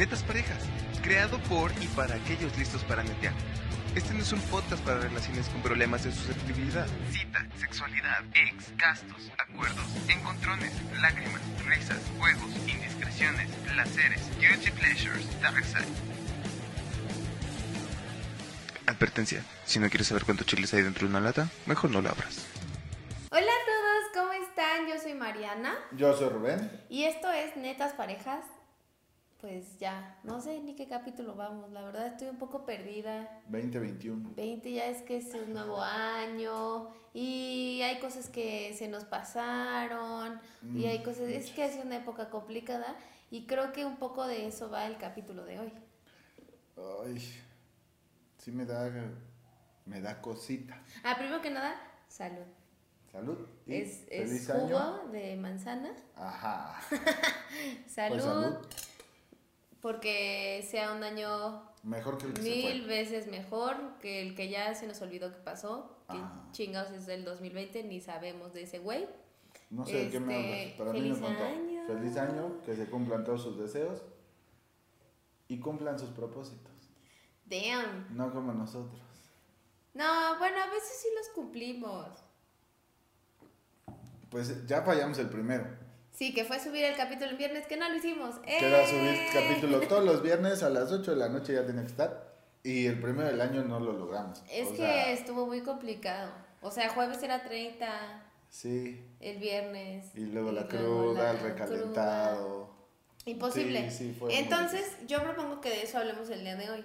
Netas Parejas, creado por y para aquellos listos para netear. Este no es un podcast para relaciones con problemas de susceptibilidad. Cita, sexualidad, ex, gastos, acuerdos, encontrones, lágrimas, risas, juegos, indiscreciones, placeres, guilty pleasures, dark side. Advertencia, si no quieres saber cuántos chiles hay dentro de una lata, mejor no la abras. Hola a todos, ¿cómo están? Yo soy Mariana Yo soy Rubén. y esto es Netas Parejas. Pues ya, no sé ni qué capítulo vamos, la verdad estoy un poco perdida. 2021. 20 ya es que es un nuevo año y hay cosas que se nos pasaron y hay cosas, es que es una época complicada y creo que un poco de eso va el capítulo de hoy. Ay, sí me da, me da cosita. Ah, primero que nada, salud. Salud. y Es, jugo año. de manzana. Ajá. Salud, Pues salud. Porque sea un año Mejor que el que se mil fue. veces mejor que el que ya se nos olvidó que pasó. Que Ajá. chingados es del 2020, ni sabemos de ese güey. No sé de qué me Este, hablas, pero a mí me feliz contó. año. Feliz año, que se cumplan todos sus deseos y cumplan sus propósitos. Damn. No como nosotros. No, bueno, a veces sí los cumplimos. Pues ya fallamos el primero. Sí, que fue subir el capítulo el viernes, que no lo hicimos. Que era ¡Eh! subir capítulo todos los viernes a las 8 de la noche ya tenía que estar. Y el primero del año no lo logramos. Es O que sea, estuvo muy complicado. O sea, jueves era 30, Sí. el viernes. Y luego la luego cruda, la el recalentado. Imposible. Sí, sí, fue muy Entonces, yo propongo que de eso hablemos el día de hoy.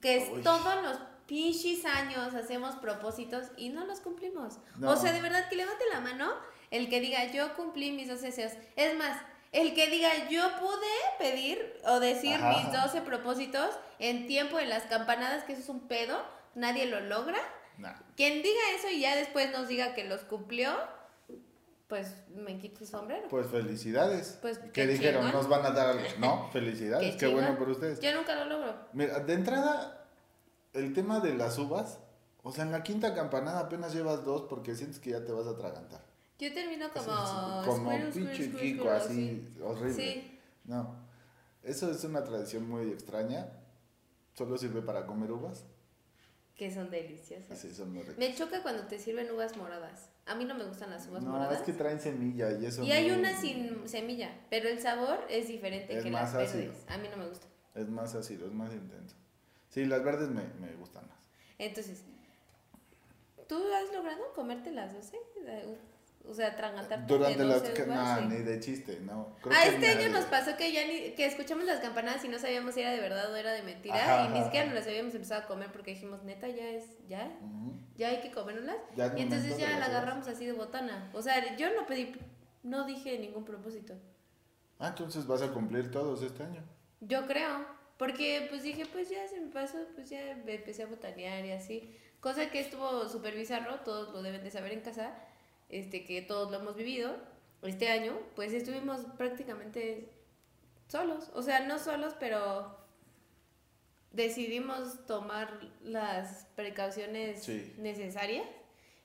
Que es Uy. todos los pinches años hacemos propósitos y no los cumplimos. No. O sea, de verdad que levante la mano el que diga yo cumplí mis 12 deseos. Es más, el que diga yo pude pedir o decir Ajá. mis 12 propósitos en tiempo de las campanadas, que eso es un pedo, nadie lo logra. Nah. Quien diga eso y ya después nos diga que los cumplió, pues me quito el sombrero. Pues felicidades. Pues, que qué dijeron, nos van a dar algo. No, felicidades, qué, chingón. bueno por ustedes. Yo nunca lo logro. Mira, de entrada, el tema de las uvas, o sea, en la quinta campanada apenas llevas dos porque sientes que ya te vas a atragantar. Yo termino como. Como squirrel, pinche squirrel, así, horrible. Sí. No, eso es una tradición muy extraña. Solo sirve para comer uvas. Que son deliciosas. Así son muy ricas. Me choca cuando te sirven uvas moradas. A mí no me gustan las uvas No, moradas. es que traen semilla y eso Y hay no- una sin semilla, pero el sabor es diferente Es que más las ácido. verdes. A mí no me gusta. Es más ácido, es más intenso. Sí, las verdes me, me gustan más. Entonces, ¿tú has logrado comerte las 12? O sea, atragantarte Durante las 12 que uvas, nah, sí. ni de chiste, no. Creo Ah, que este año nos pasó que ya ni, que escuchamos las campanadas y no sabíamos si era de verdad o era de mentira Ajá, y ni siquiera nos las habíamos empezado a comer porque dijimos, neta, ya es, ya, Ujú. ya hay que comérnoslas. Ya y entonces ya la agarramos así de botana. O sea, yo no pedí, no dije ningún propósito. Ah, entonces vas a cumplir todos este año. Yo creo, porque pues dije, pues ya se me pasó, pues ya me empecé a botanear y así. Cosa que estuvo súper bizarro, todos lo deben de saber en casa, este que todos lo hemos vivido. Este año, pues estuvimos prácticamente solos. O sea, no solos, pero decidimos tomar las precauciones Sí. necesarias.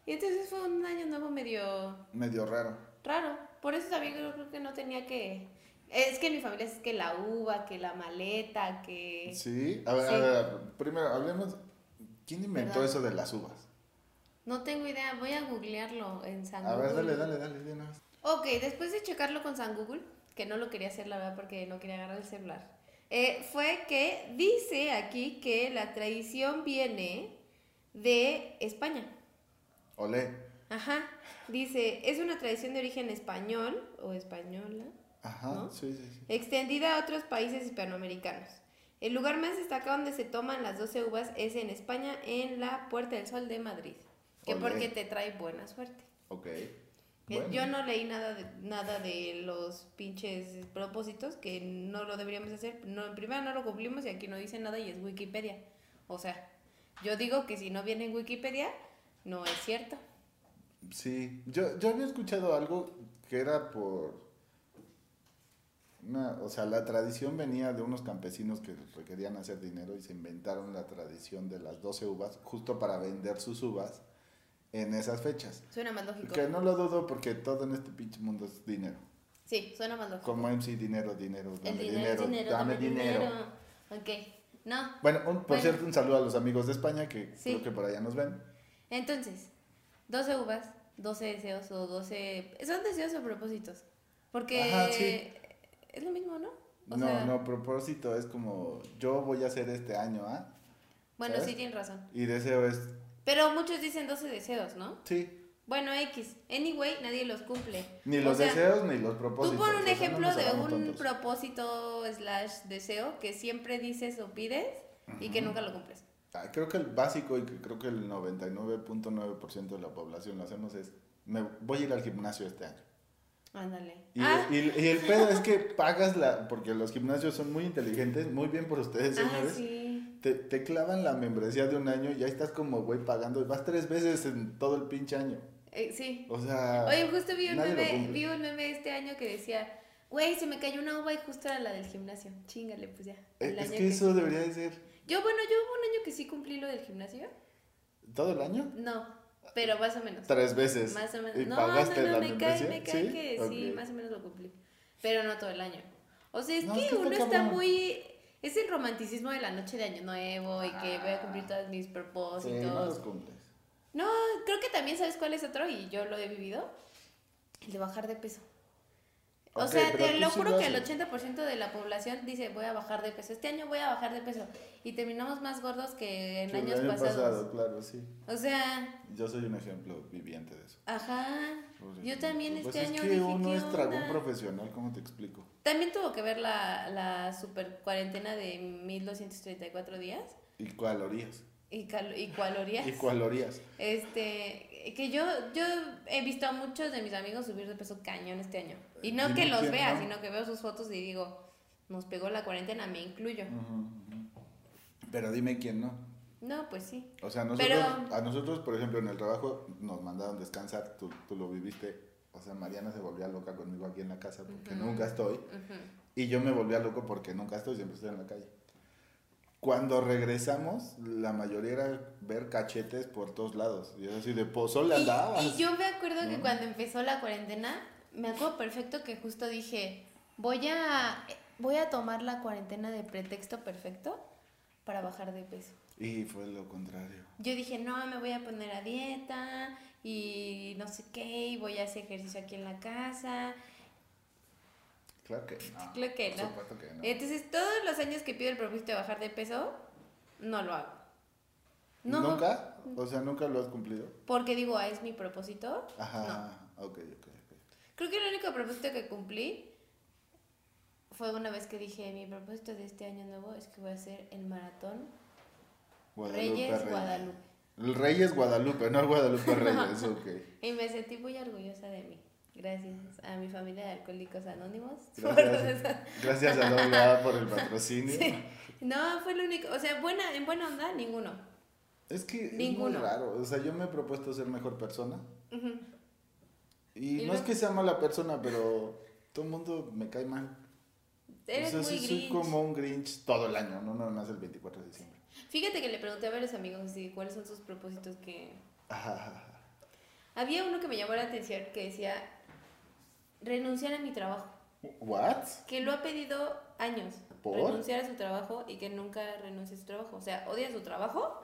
Y entonces fue un año nuevo medio Medio raro. raro. Por eso también yo creo que no tenía que... Es que en mi familia es que la uva, que la maleta, que... Sí. A ver, Sí. a ver, primero hablemos. ¿Quién inventó ¿Verdad? eso de las uvas? No tengo idea, voy a googlearlo en San A ver, Google. dale, dale, dale, vez. Ok, después de checarlo con San Google, que no lo quería hacer la verdad porque no quería agarrar el celular, eh, fue que dice aquí que la tradición viene de España. Olé. Ajá, dice, es una tradición de origen español o española. Ajá, ¿No? sí, sí, sí. extendida a otros países hispanoamericanos. El lugar más destacado donde se toman las 12 uvas es en España, en la Puerta del Sol de Madrid, que Olé. porque te trae buena suerte. Ok. Bueno. Yo no leí nada de, nada de los pinches propósitos, que no lo deberíamos hacer. No, en primera no lo cumplimos y aquí no dice nada y es Wikipedia. O sea, yo digo que si no viene en Wikipedia, no es cierto. Sí, yo, yo había escuchado algo que era por... Una, o sea, la tradición venía de unos campesinos que requerían hacer dinero y se inventaron la tradición de las 12 uvas justo para vender sus uvas en esas fechas. Suena más lógico. Que no lo dudo porque todo en este pinche mundo es dinero. Sí, suena más lógico. Como MC, dinero, dinero, dame dinero, dinero, dinero, dame dinero. Ok, no. Bueno, un- por Bueno. cierto, un saludo a los amigos de España que Sí. creo que por allá nos ven. Entonces, 12 uvas, 12 deseos o 12... ¿Son deseos o propósitos? Porque Ajá, sí. Es lo mismo, ¿no? O no, sea, no, propósito es como yo voy a hacer este año, ¿ah? Bueno, ¿sabes? sí tienes razón. Y deseo es, Pero muchos dicen 12 deseos, ¿no? sí, Bueno, X. Anyway, nadie los cumple. ni O los sea, deseos ni los propósitos. Tú pon o un no ejemplo nos de un tontos. propósito slash deseo que siempre dices o pides y que nunca lo cumples. Ah, Creo que el básico y que creo que el 99.9% de la población lo hacemos es, me voy a ir al gimnasio este año. Ándale. Y, ah, y- y el pedo es que pagas la, porque los gimnasios son muy inteligentes, muy bien por ustedes, ah, señores. sí. Te, te clavan la membresía de un año y ya estás como, güey, pagando. Y vas tres veces en todo el pinche año. Eh, sí. O sea. Oye, justo vi un, meme, vi un meme este año que decía, güey, se me cayó una uva y justo era la del gimnasio. Chingale, pues ya. eh, el es año que eso debería de ser Yo, bueno, yo hubo un año que sí cumplí lo del gimnasio. todo el año. No, pero más o menos. Tres veces. Más o menos. ¿Y No, pagaste no, no, la me cae, me cae ¿Sí? que sí, más o menos lo cumplí. Pero no todo el año. O sea, es No, que, es que está uno está cabrón. muy... Es el romanticismo de la noche de Año Nuevo y que voy a cumplir todos mis Sí, propósitos. no los cumples. No, creo que también sabes cuál es otro y yo lo he vivido. El de bajar de peso. O sea, te lo sí juro lo que el haces. 80% de la población dice voy a bajar de peso. Este año voy a bajar de peso. Y terminamos más gordos que en Sí, el años año pasados. pasado, claro, sí. O sea, Yo soy un ejemplo viviente de eso. ajá. Yo también Pues este es año que dije, uno ¿qué es dragón profesional, ¿cómo te explico? También tuvo que ver la, la super cuarentena de 1234 días Y calorías. Y, cal- y calorías. Y calorías. Este, que yo, yo he visto a muchos de mis amigos subir de peso cañón este año. Y no que los vea, ¿no? sino que veo sus fotos y digo, nos pegó la cuarentena, me incluyo. Pero dime quién no. No, pues sí. O sea, nosotros, Pero- a nosotros, por ejemplo, en el trabajo nos mandaron descansar, tú, tú lo viviste. O sea, Mariana se volvía loca conmigo aquí en la casa porque nunca estoy. Y yo me volvía loco porque nunca estoy, siempre estoy en la calle. Cuando regresamos, la mayoría era ver cachetes por todos lados. Y es así, de pozole Y, andabas. y yo me acuerdo que cuando empezó la cuarentena, me acuerdo perfecto que justo dije, voy a, voy a tomar la cuarentena de pretexto perfecto para bajar de peso. Y fue lo contrario. Yo dije, no, me voy a poner a dieta y no sé qué, y voy a hacer ejercicio aquí en la casa. Claro que no. Claro que Por no. supuesto que no. Entonces, todos los años que pido el propósito de bajar de peso, no lo hago. No, ¿Nunca? O sea, ¿nunca lo has cumplido? porque digo, ah, es mi propósito. Ajá. Ok, ok, ok. Creo que el único propósito que cumplí fue una vez que dije, mi propósito de este año nuevo es que voy a hacer el maratón Reyes Reyes. Guadalupe. El Reyes Guadalupe, no el Guadalupe Reyes, ok. Y me sentí muy orgullosa de mí. Gracias a mi familia de Alcohólicos Anónimos. Gracias, gracias a AA por el patrocinio. Sí. No, fue lo único. O sea, buena, en buena onda, ninguno. Es que es Ninguno. muy raro. O sea, yo me he propuesto ser mejor persona. Y, Y no es que sea mala persona, pero todo el mundo me cae mal. Eres o sea, muy sí soy como un Grinch todo el año, no nada más el 24 de diciembre. Fíjate que le pregunté a varios amigos así, cuáles son sus propósitos que... Ajá. Había uno que me llamó la atención que decía, renunciar a mi trabajo. ¿What? Que lo ha pedido años. ¿Por? Renunciar a su trabajo y que nunca renuncie a su trabajo. O sea, odia su trabajo,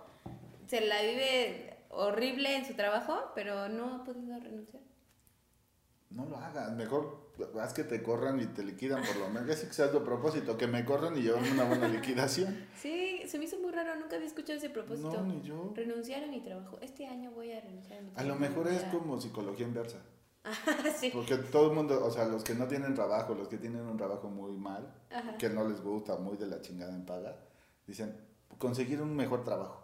se la vive horrible en su trabajo, pero no ha podido renunciar. No lo hagas, mejor haz que te corran y te liquidan por lo menos. Que sea tu propósito, que me corran y llevarme una buena liquidación. Sí, se me hizo muy raro, nunca había escuchado ese propósito. No, ni yo. Renunciar a mi trabajo. Este año voy a renunciar a mi A trabajo. lo mejor es como psicología inversa. sí. Porque todo el mundo, o sea, los que no tienen trabajo, los que tienen un trabajo muy mal, Ajá. que no les gusta, muy de la chingada en paga, dicen, conseguir un mejor trabajo.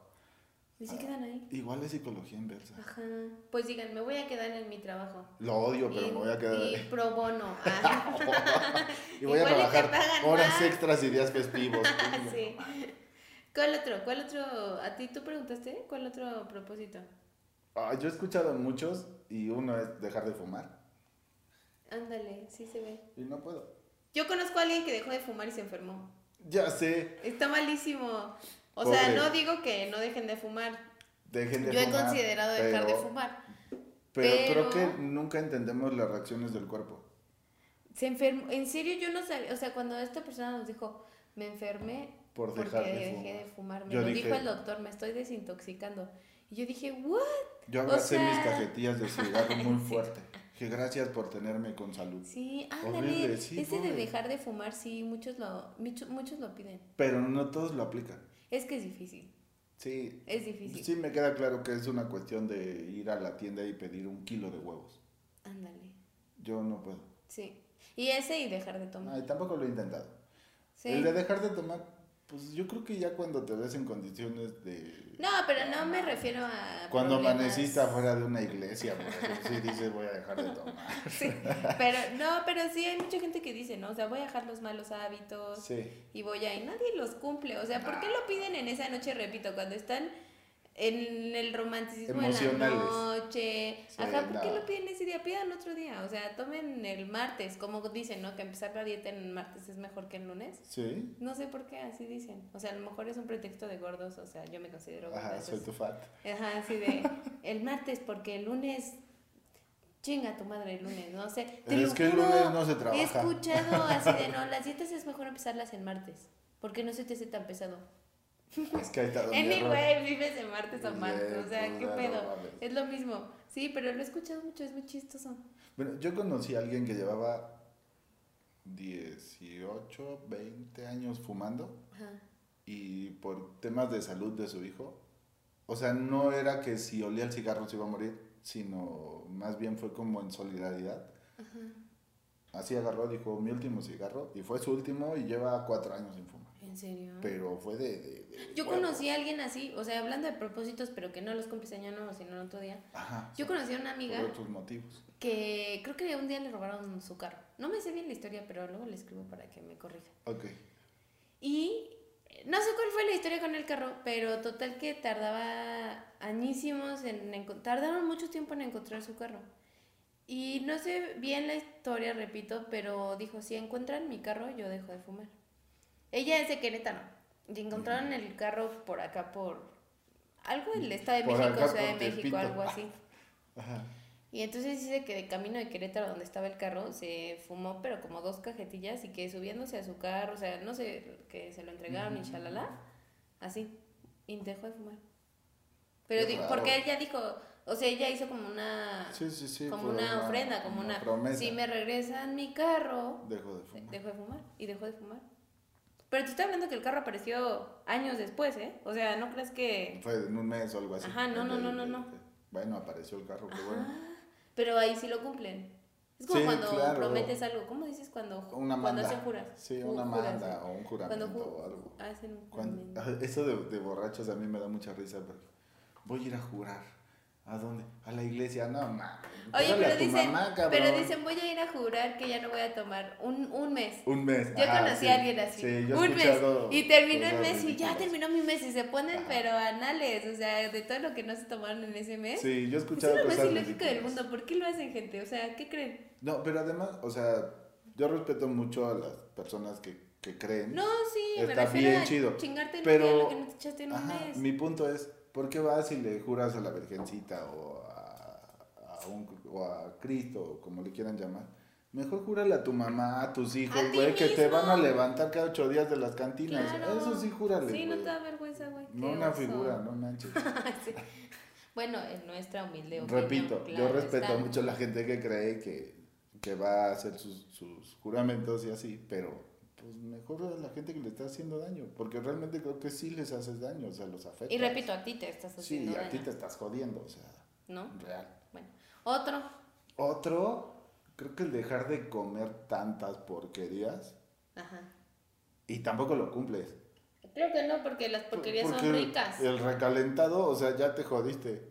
Y se quedan ahí. Igual es psicología inversa. Ajá. Pues digan, me voy a quedar en mi trabajo. Lo odio, pero y, me voy a quedar y ahí. pro bono. Ah. y voy a igual trabajar horas más. extras y días festivos. sí. ¿Cuál otro? ¿Cuál otro? ¿A ti tú preguntaste? ¿Cuál otro propósito? Ah, yo he escuchado muchos y uno es dejar de fumar. Ándale, sí se ve. Y no puedo. Yo conozco a alguien que dejó de fumar y se enfermó. Ya sé, Está malísimo. O Pobre. sea, no digo que no dejen de fumar. dejen de Yo he fumar. considerado dejar de fumar. Pero, creo que nunca entendemos las reacciones del cuerpo. Se enfermó. En serio, yo no sabía. O sea, cuando esta persona nos dijo, me enfermé Por porque dejar de dejé fumar. de fumar. Me Yo lo dije- dijo el doctor, me estoy desintoxicando. Y yo dije, ¿what? Yo O abracé mis cajetillas de cigarro muy fuerte. Que gracias por tenerme con salud. Sí, ándale. Sí, Ese de dejar de fumar, sí, muchos lo, muchos, muchos lo piden. Pero no todos lo aplican. Es que es difícil. Sí. Es difícil. Sí, me queda claro que es una cuestión de ir a la tienda y pedir un kilo de huevos. Ándale. Yo no puedo. Sí. Y ese y dejar de tomar. Ay, tampoco lo he intentado. Sí. El de dejar de tomar, pues yo creo que ya cuando te ves en condiciones de... No, pero no me refiero a. Cuando problemas. amaneciste afuera de una iglesia, sí dices voy a dejar de tomar. Sí, pero no, pero sí hay mucha gente que dice, ¿no? O sea, voy a dejar los malos hábitos Sí. y voy a... Y nadie los cumple. O sea, ¿por qué lo piden en esa noche, repito, cuando están en el romanticismo de la noche? Sí, Ajá, ¿por qué no. lo piden ese día? Pidan otro día. O sea, tomen el martes, como dicen, ¿no? Que empezar la dieta en el martes es mejor que el lunes. Sí. No sé por qué así dicen. O sea, a lo mejor es un pretexto de gordos. O sea, yo me considero gorda. Ajá, soy tu fat. Ajá, así de el martes porque el lunes chinga tu madre el lunes, no sé. Te Es lo que el lunes no se He trabaja. escuchado así de no, las dietas es mejor empezarlas el martes, porque no se te hace tan pesado. Es que ahí está donde. Anyway, vives de martes a martes, o sea, qué pedo. Es lo mismo. Sí, pero lo he escuchado mucho, es muy chistoso. Bueno, yo conocí a alguien que llevaba 18, 20 años fumando Ajá. y por temas de salud de su hijo, o sea, no era que si olía el cigarro se iba a morir, sino más bien fue como en solidaridad. Así agarró, dijo, mi último cigarro, y fue su último y lleva cuatro años sin fumar. ¿En serio? Pero fue de... de- de Yo conocí a alguien así, o sea, hablando de propósitos, pero que no los cumples año nuevo, sino en otro día. Ajá. Yo conocí a una amiga Por otros motivos. que creo que un día le robaron su carro. No me sé bien la historia, pero luego le escribo para que me corrija. Ok. Y no sé cuál fue la historia con el carro, pero total que tardaba añísimos en tardaron mucho tiempo en encontrar su carro. Y no sé bien la historia, repito, pero dijo, si encuentran mi carro, yo dejo de fumar. Ella es de Querétaro. Y encontraron el carro por acá, por algo del Estado de Por México, acá, Ciudad de México, Tepito. algo así. Ajá. Y entonces dice que de camino de Querétaro, donde estaba el carro, se fumó, pero como dos cajetillas y que subiéndose a su carro, o sea, no sé, que se lo entregaron y shalala, así, y dejó de fumar. Pero porque ella dijo, o sea, ella hizo como una, Sí, sí, sí. como fue una ofrenda, como una, promesa. si me regresan mi carro, Dejó de fumar. dejó de fumar, y dejó de fumar. Pero te estoy hablando que el carro apareció años después, ¿eh? O sea, no crees que... Fue en un mes o algo así. Ajá, no, no, no, no, no. Bueno, apareció el carro, qué bueno. Ajá. Pero ahí sí lo cumplen. Es como Sí, cuando claro. prometes algo. ¿Cómo dices cuando, Una cuando hacen juras? Sí, una juras, manda o un juramento ju- o algo. hacen un Cuando- juramento. eso de, de borrachos a mí me da mucha risa porque voy a ir a jurar. ¿A dónde? A la iglesia. No, mames. Oye, pero dicen, mamá, pero dicen, voy a ir a jurar que ya no voy a tomar un, un mes. Un mes. Yo ajá, conocí sí. a alguien así. Sí, yo un mes. Y terminó el mes y ya terminó mi mes. Y se ponen, Ajá. pero anales. O sea, de todo lo que no se tomaron en ese mes. Sí, yo he es escuchado lo más ilógico del mundo. ¿Por qué lo hacen, gente? O sea, ¿qué creen? No, pero además, o sea, yo respeto mucho a las personas que, que creen. No, sí, me Está refiero bien a chido. chingarte en Pero- un día lo que no te echaste en un Ajá, mes. mi punto es, ¿por qué vas y le juras a la Virgencita o a, a, un- o a Cristo, o como le quieran llamar? Mejor júrale a tu mamá, a tus hijos, güey, que te van a levantar cada ocho días de las cantinas. Claro. Eso sí, júrale, Sí, no te da vergüenza, güey. No una oso. figura, no manches. Sí. Bueno, en nuestra humilde opinión. Repito, claro yo respeto está. mucho a la gente que cree que, que va a hacer sus, sus juramentos y así, pero pues mejor a la gente que le está haciendo daño, porque realmente creo que sí les haces daño, o sea, los afecta. Y repito, a ti te estás Sí, haciendo a ti daño, te estás jodiendo, o sea, ¿no? real. Bueno, otro. Otro, creo que el dejar de comer tantas porquerías Ajá. y tampoco lo cumples. Creo que no, porque las porquerías Porque son ricas. El recalentado, o sea, ya te jodiste.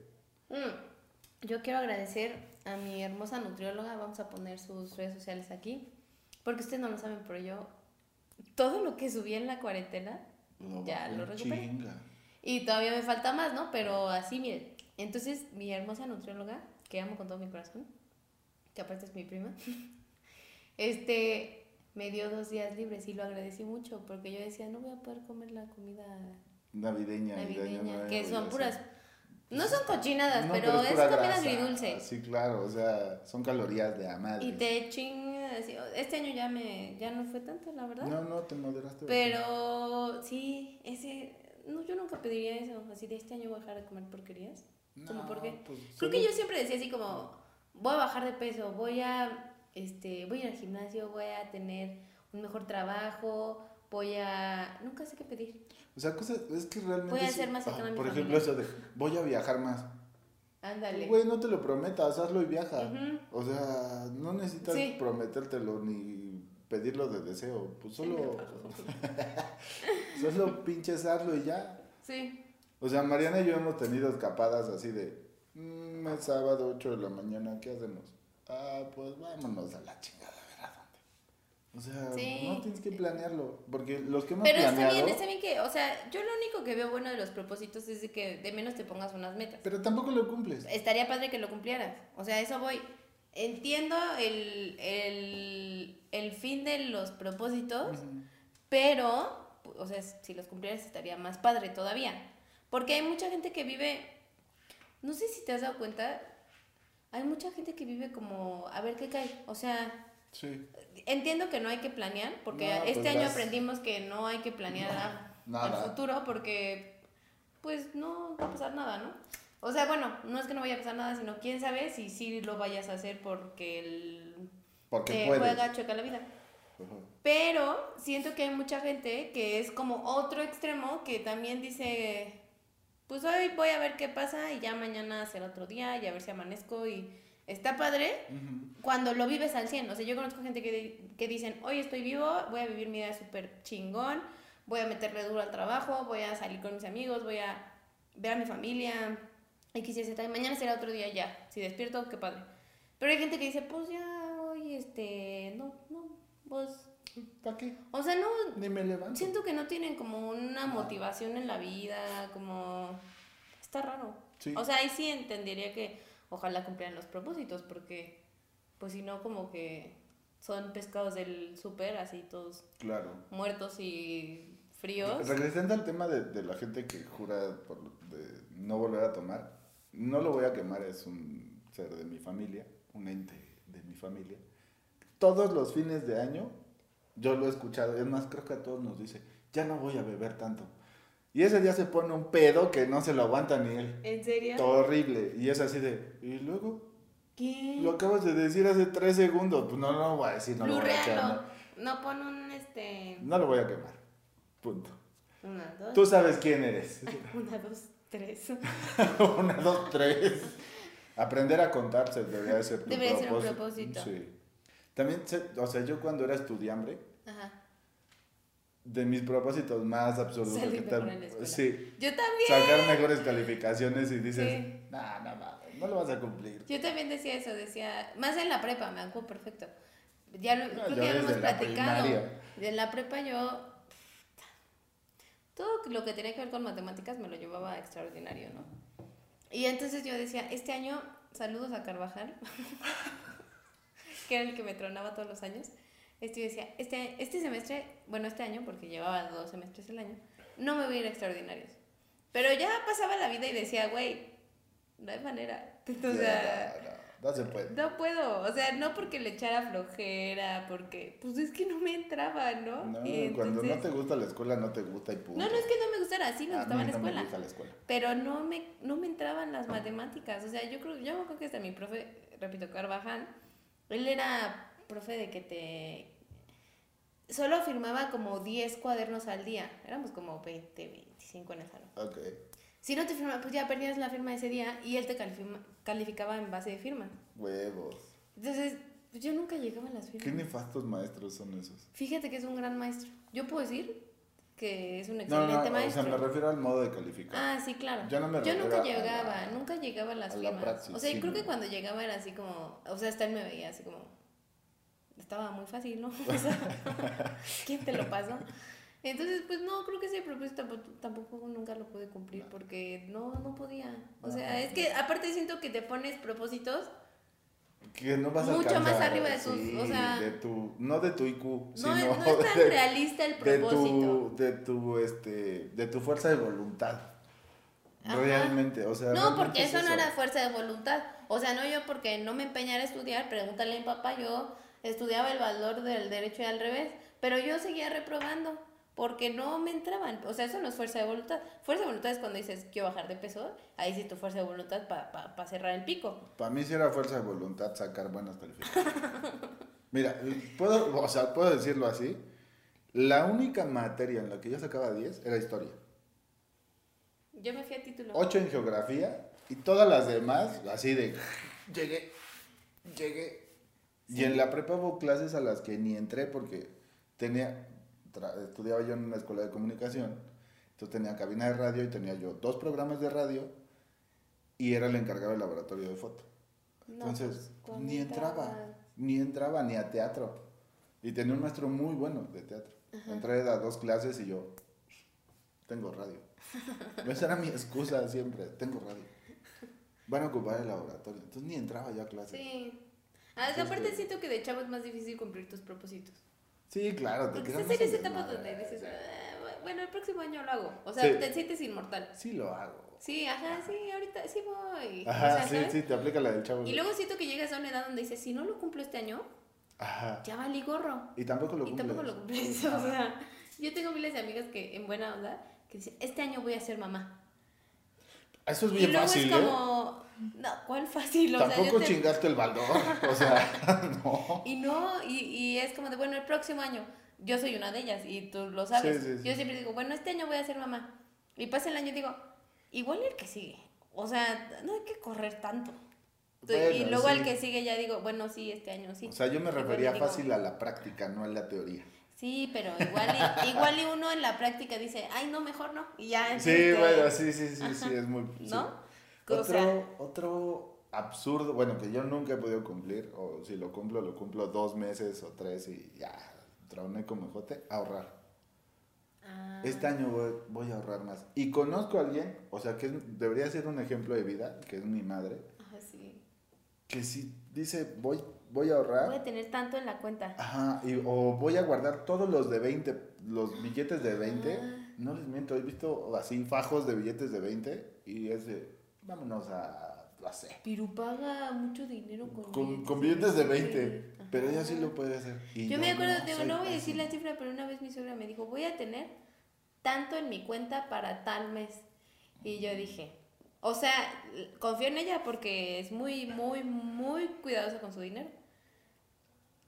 Mm. Yo quiero agradecer a mi hermosa nutrióloga. Vamos a poner sus redes sociales aquí. Porque ustedes no lo saben, pero yo. Todo lo que subí en la cuarentena, No, ya lo recuperé. Chinga. Y todavía me falta más, ¿no? Pero así, miren. Entonces, mi hermosa nutrióloga, que amo con todo mi corazón, que aparte es mi prima, este, me dio dos días libres y lo agradecí mucho porque yo decía, no voy a poder comer la comida Navideña, que son puras, no son cochinadas, No, pero, es pura comida agridulce. Sí, claro, o sea, son calorías de a madres. Y te decir, este año ya me, ya no fue tanto, la verdad. No, no, te moderaste. Pero sí, ese, no, yo nunca pediría eso, así de este año voy a dejar de comer porquerías. ¿Cómo No, por qué? pues, Creo solo- que yo siempre decía así como, voy a bajar de peso, voy a, este, voy a ir al gimnasio, voy a tener un mejor trabajo, voy a, nunca sé qué pedir. O sea, cosas, es que realmente... Voy a ser más ah, Por familia. ejemplo, eso de, voy a viajar más. Ándale. Güey, no te lo prometas, hazlo y viaja. O sea, no necesitas Sí. prometértelo ni pedirlo de deseo. Pues solo, solo pinches hazlo y ya. Sí, O sea, Mariana y yo hemos tenido escapadas así de, "Mm, es sábado 8 de la mañana, ¿qué hacemos? Ah, pues vámonos a la chingada, a ver a dónde. O sea, Sí. no tienes que planearlo, porque los que hemos pero está planeado... bien, está bien que, o sea, yo lo único que veo bueno de los propósitos es de que de menos te pongas unas metas. Pero tampoco lo cumples. estaría padre que lo cumplieras. O sea, eso voy. Entiendo el, el, el fin de los propósitos, Ujú. pero, o sea, si los cumplieras estaría más padre todavía. Porque hay mucha gente que vive, no sé si te has dado cuenta, hay mucha gente que vive como, a ver qué cae. O sea, Sí. entiendo que no hay que planear, porque No, pues este año aprendimos que no hay que planear nada. al futuro porque pues no va a pasar nada, ¿no? O sea, bueno, no es que no vaya a pasar nada, sino quién sabe si sí lo vayas a hacer porque el Porque te puedes. juega chueca la vida. Pero siento que hay mucha gente que es como otro extremo que también dice, pues hoy voy a ver qué pasa y ya mañana será otro día y a ver si amanezco y está padre, cuando lo vives al 100. O sea, yo conozco gente que, que dicen, hoy estoy vivo, voy a vivir mi vida súper chingón, voy a meterle duro al trabajo, voy a salir con mis amigos, voy a ver a mi familia, X, Y, Z, y mañana será otro día ya. Si despierto, qué padre. Pero hay gente que dice, pues ya hoy, este, no, no, pues... ¿Para qué? O sea, no, Ni me levanto. siento que no tienen como una motivación en la vida, como... Está raro. Sí. O sea, ahí sí entendería que ojalá cumplieran los propósitos, porque pues si no como que son pescados del súper, así todos Claro. muertos y fríos. Regresando al tema de, de la gente que jura por, de no volver a tomar, no lo voy a quemar, es un ser de mi familia, un ente de mi familia. Todos los fines de año, yo lo he escuchado, es más, creo que a todos nos dice, ya no voy a beber tanto. Y ese día se pone un pedo que no se lo aguanta ni él. ¿En serio? Horrible. Y es así de, ¿y luego? ¿Qué? Lo acabas de decir hace tres segundos. Pues no, no lo voy a decir, no lo voy a quemar. No pon un este. No lo voy a quemar. Punto. Una, dos. Tú sabes quién eres. Una, dos, tres. Una, dos, tres. Aprender a contarse debería ser tu Debería ser un propósito. Sí. También, o sea, yo cuando era estudiante, Ajá. De mis propósitos más absurdos. Salir que mejor en la escuela. Sí. Yo también. Sacar mejores calificaciones y dices, Sí. no, no, no, no lo vas a cumplir. Yo también decía eso, decía, más en la prepa, me acuerdo perfecto. Ya lo, No, creo que ya hemos platicado. De la prepa yo todo lo que tenía que ver con matemáticas me lo llevaba a extraordinario, ¿no? Y entonces yo decía, este año, saludos a Carvajal, que era el que me tronaba todos los años. Este, yo decía, este, este semestre, bueno, este año, porque llevaba dos semestres el año, no me voy a ir a extraordinarios. Pero ya pasaba la vida y decía, güey, no hay manera. O sea, no, no, no se puede. no puedo, o sea, no porque le echara flojera, porque pues es que no me entraba, ¿no? No, Y cuando no entonces- te gusta la escuela, no te gusta y punto. no, no es que no me gustara, sí me A gustaba mí la no me escuela, gusta la escuela. pero no me, no me entraban las matemáticas, o sea, yo creo, yo acuerdo que hasta mi profe, repito, Carvajal, él era profe de que te, solo firmaba como 10 cuadernos al día, éramos como 20, 25 en el salón. Ok. Si no te firmaba, pues ya perdías la firma ese día y él te califi- calificaba en base de firma. Huevos. Entonces, pues yo nunca llegaba a las Qué firmas. nefastos maestros son esos. Fíjate que es un gran maestro. Yo puedo decir que es un No, excelente no, o maestro. sea, me refiero al modo de calificar. Ah, sí, claro. Yo no me nunca refiero a llegaba, la- nunca llegaba a las a la firmas. praxis, o sea, yo sí, creo que no. cuando llegaba era así como, o sea, hasta él me veía así como, estaba muy fácil, ¿no? O sea, ¿quién te lo pasó? Entonces, pues no, creo que ese propósito tampoco, nunca lo pude cumplir porque no, no podía. O sea, es que aparte siento que te pones propósitos Que no vas a Mucho alcanzar, más arriba de tus- sí, o sea- de tu, no de tu IQ, No, sino no es tan de, realista el de propósito. tu, de tu, este, de tu fuerza de voluntad. Ajá. Realmente, o sea. No, porque es eso no era fuerza de voluntad. O sea, no yo porque no me empeñara a estudiar, pregúntale a mi papá, yo estudiaba el valor del derecho y al revés, pero yo seguía reprobando porque no me entraban. O sea, eso no es fuerza de voluntad. Fuerza de voluntad es cuando dices, quiero bajar de peso, ahí sí tu fuerza de voluntad para cerrar el pico. Para mí sí era fuerza de voluntad sacar buenas calificaciones. Mira, puedo, o sea, puedo decirlo así. La única materia en la que yo sacaba 10 era historia. Yo me fui a título. 8 en geografía y todas las demás, así de, llegué, llegué. Y en la prepa hubo clases a las que ni entré porque tenía, estudiaba yo en una escuela de comunicación, entonces tenía cabina de radio y tenía yo dos programas de radio y era el encargado del laboratorio de foto. Entonces, pues, ni entraba, ni entraba ni a teatro. Y tenía un maestro muy bueno de teatro. Entré a dos clases y yo, tengo radio. Esa era mi excusa siempre, tengo radio. Van a ocupar el laboratorio. Entonces ni entraba yo a clase. Sí. Aparte siento que de chavo es más difícil cumplir tus propósitos. Sí, claro. Te Porque estás en esa etapa donde dices, ah, bueno, el próximo año lo hago. O sea, te sientes inmortal. Sí lo hago. Sí, ajá, sí, ahorita sí voy. Ajá, sí, sí, te aplica la del chavo. Y luego siento que llegas a una edad donde dices, si no lo cumplo este año, ajá. ya valí gorro. Y tampoco lo cumples. Y tampoco lo cumples. O sea, yo tengo miles de amigas que en buena onda, que dicen, este año voy a ser mamá. Eso es bien y luego fácil, es como, ¿eh? no, ¿cuál fácil? O Tampoco sea, chingaste el valor, o sea, no. Y no, y, y es como de, bueno, el próximo año, yo soy una de ellas y tú lo sabes. Sí, sí, sí. Yo siempre digo, bueno, este año voy a ser mamá. Y pasa el año y digo, igual el que sigue. O sea, no hay que correr tanto. y luego el que sigue ya digo, bueno, sí, este año sí. O sea, yo me refería fácil a la práctica, no a la teoría. Sí, pero igual y, igual y uno en la práctica dice, ay, no, mejor no. Y ya. Sí, bueno, sí, sí, sí, sí, es muy. ¿No? Otro, otro absurdo, bueno, que yo nunca he podido cumplir, o si lo cumplo, lo cumplo dos meses o tres y ya, trauné como jote, ahorrar. Ah. Este año voy, voy, a ahorrar más. Y conozco a alguien, o sea, que debería ser un ejemplo de vida, que es mi madre. Ajá, sí. Que si dice, voy voy a ahorrar. Voy a tener tanto en la cuenta. Ajá, y, o voy a guardar todos los de 20, los billetes de 20. Ah. No les miento, he visto así fajos de billetes de 20 y es de, vámonos a, no sé. Pero paga mucho dinero con, con billetes, con billetes de 20. Pero ella sí lo puede hacer. Yo me acuerdo, no, digo, no voy a decir la cifra, pero una vez mi suegra me dijo, voy a tener tanto en mi cuenta para tal mes. Y yo dije, o sea, confío en ella porque es muy, muy, muy cuidadosa con su dinero.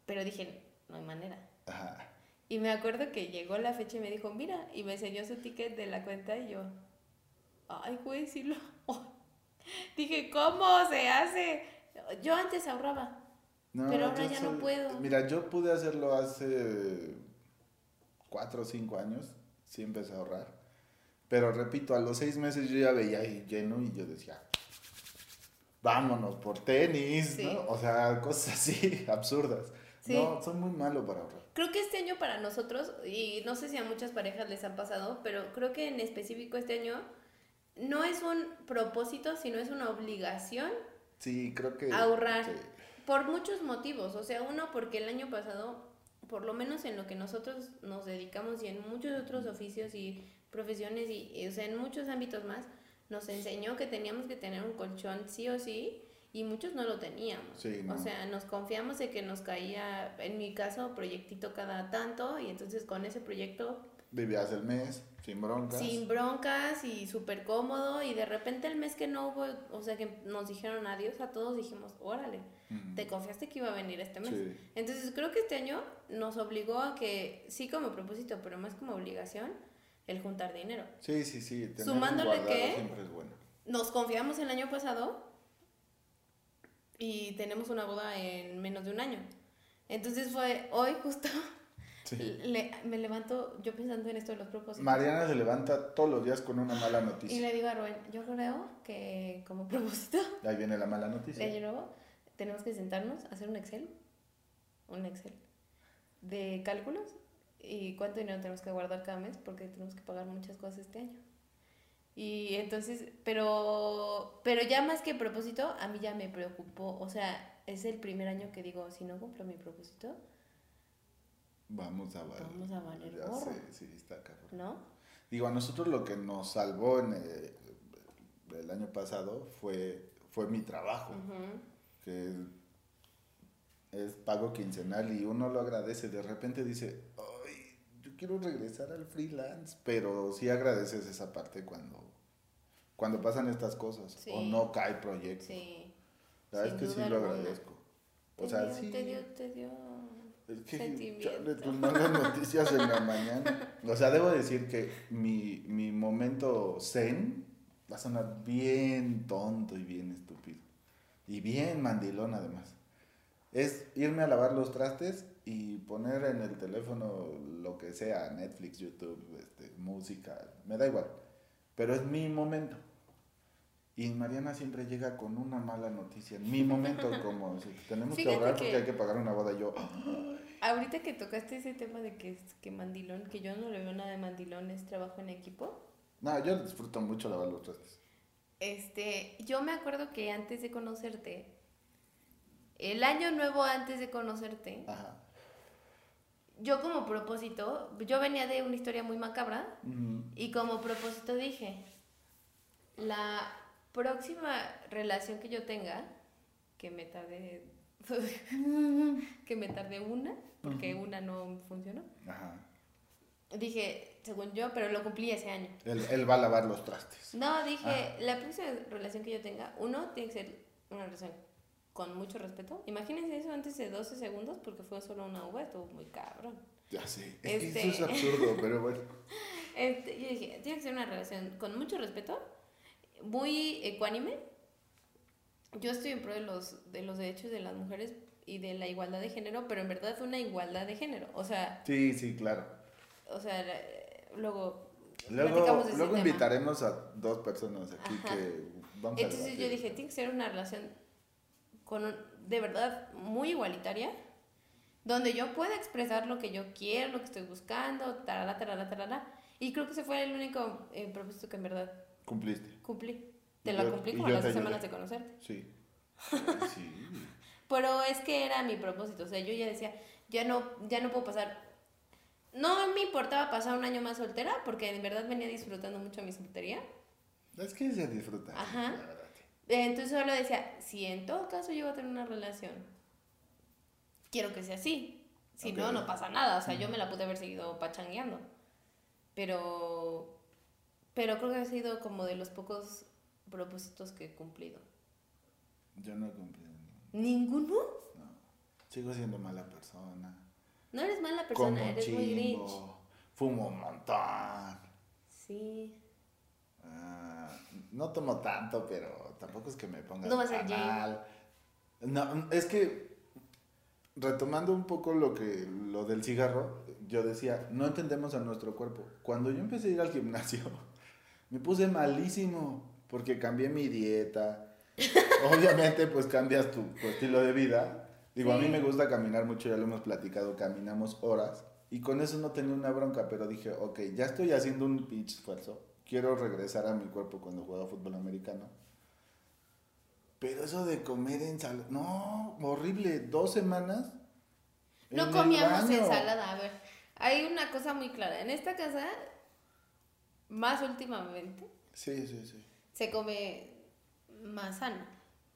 Pero dije, no hay manera. Ajá. Y me acuerdo que llegó la fecha y me dijo, mira, y me enseñó su ticket de la cuenta y yo, ay, güey, sí lo... Dije, ¿cómo se hace? Yo antes ahorraba, pero ahora ya no puedo. Mira, yo pude hacerlo hace cuatro o cinco años, sí empecé a ahorrar. Pero repito, a los seis meses yo ya veía ahí lleno y yo decía, vámonos por tenis, ¿no? O sea, cosas así absurdas. No, son muy malos para ahorrar. Creo que este año para nosotros, y no sé si a muchas parejas les han pasado, pero creo que en específico este año no es un propósito, sino es una obligación. Sí, creo que. Ahorrar. Por muchos motivos. O sea, uno, porque el año pasado, por lo menos en lo que nosotros nos dedicamos y en muchos otros oficios y profesiones y, o sea, en muchos ámbitos más, nos enseñó que teníamos que tener un colchón sí o sí y muchos no lo teníamos. O sea, nos confiamos de que nos caía, en mi caso, proyectito cada tanto y entonces con ese proyecto... Vivías el mes, sin broncas. Sin broncas y súper cómodo y de repente el mes que no hubo, o sea, que nos dijeron adiós a todos, dijimos, órale, te confiaste que iba a venir este mes. Entonces creo que este año nos obligó a que, sí como propósito, pero más como obligación, el juntar dinero. Sí, sí, sí. Sumándole que nos confiamos el año pasado y tenemos una boda en menos de un año. Entonces fue hoy justo. me levanto yo pensando en esto de los propósitos. Mariana se levanta todos los días con una mala noticia. Y le digo a Rubén, yo creo que como propósito. Ahí viene la mala noticia. De nuevo, tenemos que sentarnos, hacer un Excel. Un Excel. De cálculos y cuánto dinero tenemos que guardar cada mes porque tenemos que pagar muchas cosas este año. Y entonces, pero, pero ya más que propósito, a mí ya me preocupó. O sea, es el primer año que digo, si no cumplo mi propósito, vamos a valer. Vamos a valer ya sí, está cabrón. ¿No? Digo, a nosotros lo que nos salvó en el, año pasado fue, fue mi trabajo. Que es pago quincenal y uno lo agradece. De repente dice, quiero regresar al freelance, pero sí agradeces esa parte cuando, cuando pasan estas cosas Sí. o no cae proyecto. Sí. La verdad es que sí lo agradezco. O Te sea, dio- sí. Te dio, te dio Es que, chale, tus malas noticias en la mañana. O sea, debo decir que mi, mi momento zen va a sonar bien tonto y bien estúpido. Y bien mandilón además. Es irme a lavar los trastes y poner en el teléfono lo que sea, Netflix, YouTube, este, música, me da igual. Pero es mi momento. Y Mariana siempre llega con una mala noticia. En mi momento, como tenemos que ahorrar porque que- hay que pagar una boda. Yo, Ahorita que tocaste ese tema de que, que mandilón, que yo no le veo nada de mandilón, es trabajo en equipo. No, yo disfruto mucho lavar los trastes. Este, yo me acuerdo que antes de conocerte, el año nuevo antes de conocerte, Ajá. Yo como propósito, yo venía de una historia muy macabra y como propósito dije, la próxima relación que yo tenga, que me tarde, que me tarde una, porque una no funcionó, Ajá. dije, según yo, pero lo cumplí ese año. Él, él va a lavar los trastes. No, dije, Ah. la próxima relación que yo tenga, uno, tiene que ser una relación con mucho respeto. Imagínense eso antes de 12 segundos, porque fue solo una uva, estuvo muy cabrón. Ya sé. Es Este- que eso es absurdo, pero bueno. Este, yo dije, tiene que ser una relación con mucho respeto, muy ecuánime. Yo estoy en pro de los, de los derechos de las mujeres y de la igualdad de género, pero en verdad una igualdad de género. O sea, Sí, sí, claro. o sea, luego Luego, invitaremos a dos personas aquí Ajá. que vamos a Entonces yo dije, tiene que ser una relación con de verdad muy igualitaria, donde yo pueda expresar lo que yo quiero, lo que estoy buscando, tarala, tarala, tarala. Y creo que ese fue el único eh, propósito que en verdad Cumpliste. cumplí. Te yo- cumplí como las dos semanas de conocerte. Sí. Sí. Pero es que era mi propósito, o sea, yo ya decía, ya no, ya no puedo pasar... No me importaba pasar un año más soltera, porque en verdad venía disfrutando mucho mi soltería. Es que se disfruta. Ajá. Entonces solo decía, si en todo caso llego a tener una relación, quiero que sea así. Si no, no pasa nada. O sea, yo me la pude haber seguido pachangueando. Pero, pero creo que ha sido como de los pocos propósitos que he cumplido. Yo no he cumplido ninguno. ¿Ninguno? No. Sigo siendo mala persona. No eres mala Como persona, eres muy grinch. Fumo un montón. Sí. Ah, no tomo tanto, pero tampoco es que me ponga No vas al tan gym. mal. No, es que retomando un poco lo que lo del cigarro, yo decía, no entendemos a nuestro cuerpo. Cuando yo empecé a ir al gimnasio, me puse malísimo porque cambié mi dieta. Obviamente, pues cambias tu, tu estilo de vida. Digo, a mí me gusta caminar mucho, ya lo hemos platicado, caminamos horas. Y con eso no tenía una bronca, pero dije, ok, ya estoy haciendo un pinche esfuerzo. Quiero regresar a mi cuerpo cuando jugaba fútbol americano. Pero eso de comer ensalada, no, horrible, dos semanas. No en comíamos ensalada. A ver, hay una cosa muy clara. En esta casa, más últimamente, Sí, sí, sí. se come más sano.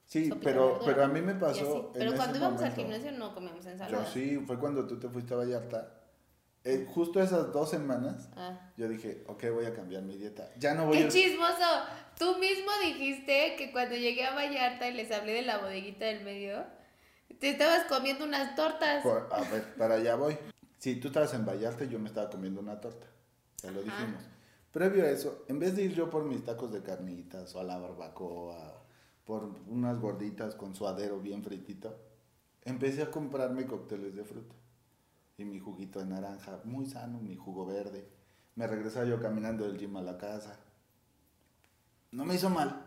Sí, pero, pero a mí me pasó. en Pero cuando ese íbamos al gimnasio no comíamos Yo ensalada. sí, fue cuando tú te fuiste a Vallarta. Eh, justo esas dos semanas, Ah. yo dije, ok, voy a cambiar mi dieta. Ya no voy ¡Qué a... chismoso! Tú mismo dijiste que cuando llegué a Vallarta y les hablé de la bodeguita del medio, te estabas comiendo unas tortas. Por- a ver, para allá voy. Sí, tú estabas en Vallarta yo me estaba comiendo una torta. Ya lo dijimos. Previo a eso, en vez de ir yo por mis tacos de carnitas o a la barbacoa, por unas gorditas con suadero bien fritito, empecé a comprarme cócteles de fruta. Y mi juguito de naranja, muy sano, mi jugo verde. Me regresaba yo caminando del gym a la casa. No me hizo mal.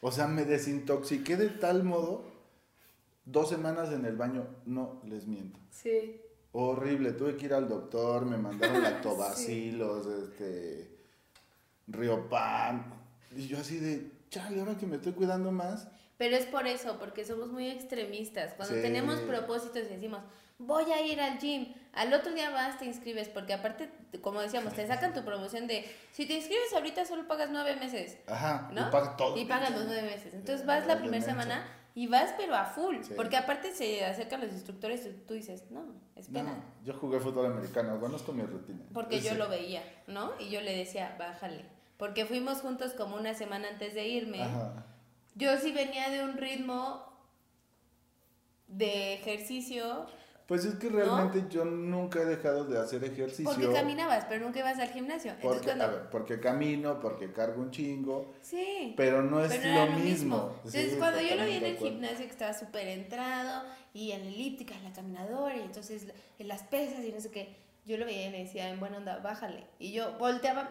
O sea, me desintoxiqué de tal modo, dos semanas en el baño, no les miento. Sí. Horrible, tuve que ir al doctor, me mandaron lactobacilos, este, Riopan. Y yo así de, chale, ahora que me estoy cuidando más. Pero es por eso, porque somos muy extremistas. Cuando Sí. tenemos propósitos y decimos, voy a ir al gym, al otro día vas, te inscribes, porque aparte, como decíamos, te sacan tu promoción de, si te inscribes ahorita solo pagas nueve meses. Ajá, ¿no? y pagas todo. Y pagas los nueve meses. Entonces vas la primera semana, y vas pero a full, Sí. porque aparte se acercan los instructores y tú dices, no, espera, No, yo jugué fútbol americano, conozco mi rutina. porque yo lo veía, ¿no? Y yo le decía, bájale, porque fuimos juntos como una semana antes de irme. Ajá. Yo sí venía de un ritmo de ejercicio, Pues es que realmente yo nunca he dejado de hacer ejercicio. porque caminabas, pero nunca ibas al gimnasio. Entonces Porque, cuando... a ver, porque camino, porque cargo un chingo, Sí. pero no es Pero lo, era lo mismo. Entonces, Sí, cuando yo lo vi en el gimnasio que estaba súper entrado y en elíptica, en la caminadora y entonces en las pesas y no sé qué, yo lo veía y me decía, en buena onda, bájale. Y yo volteaba,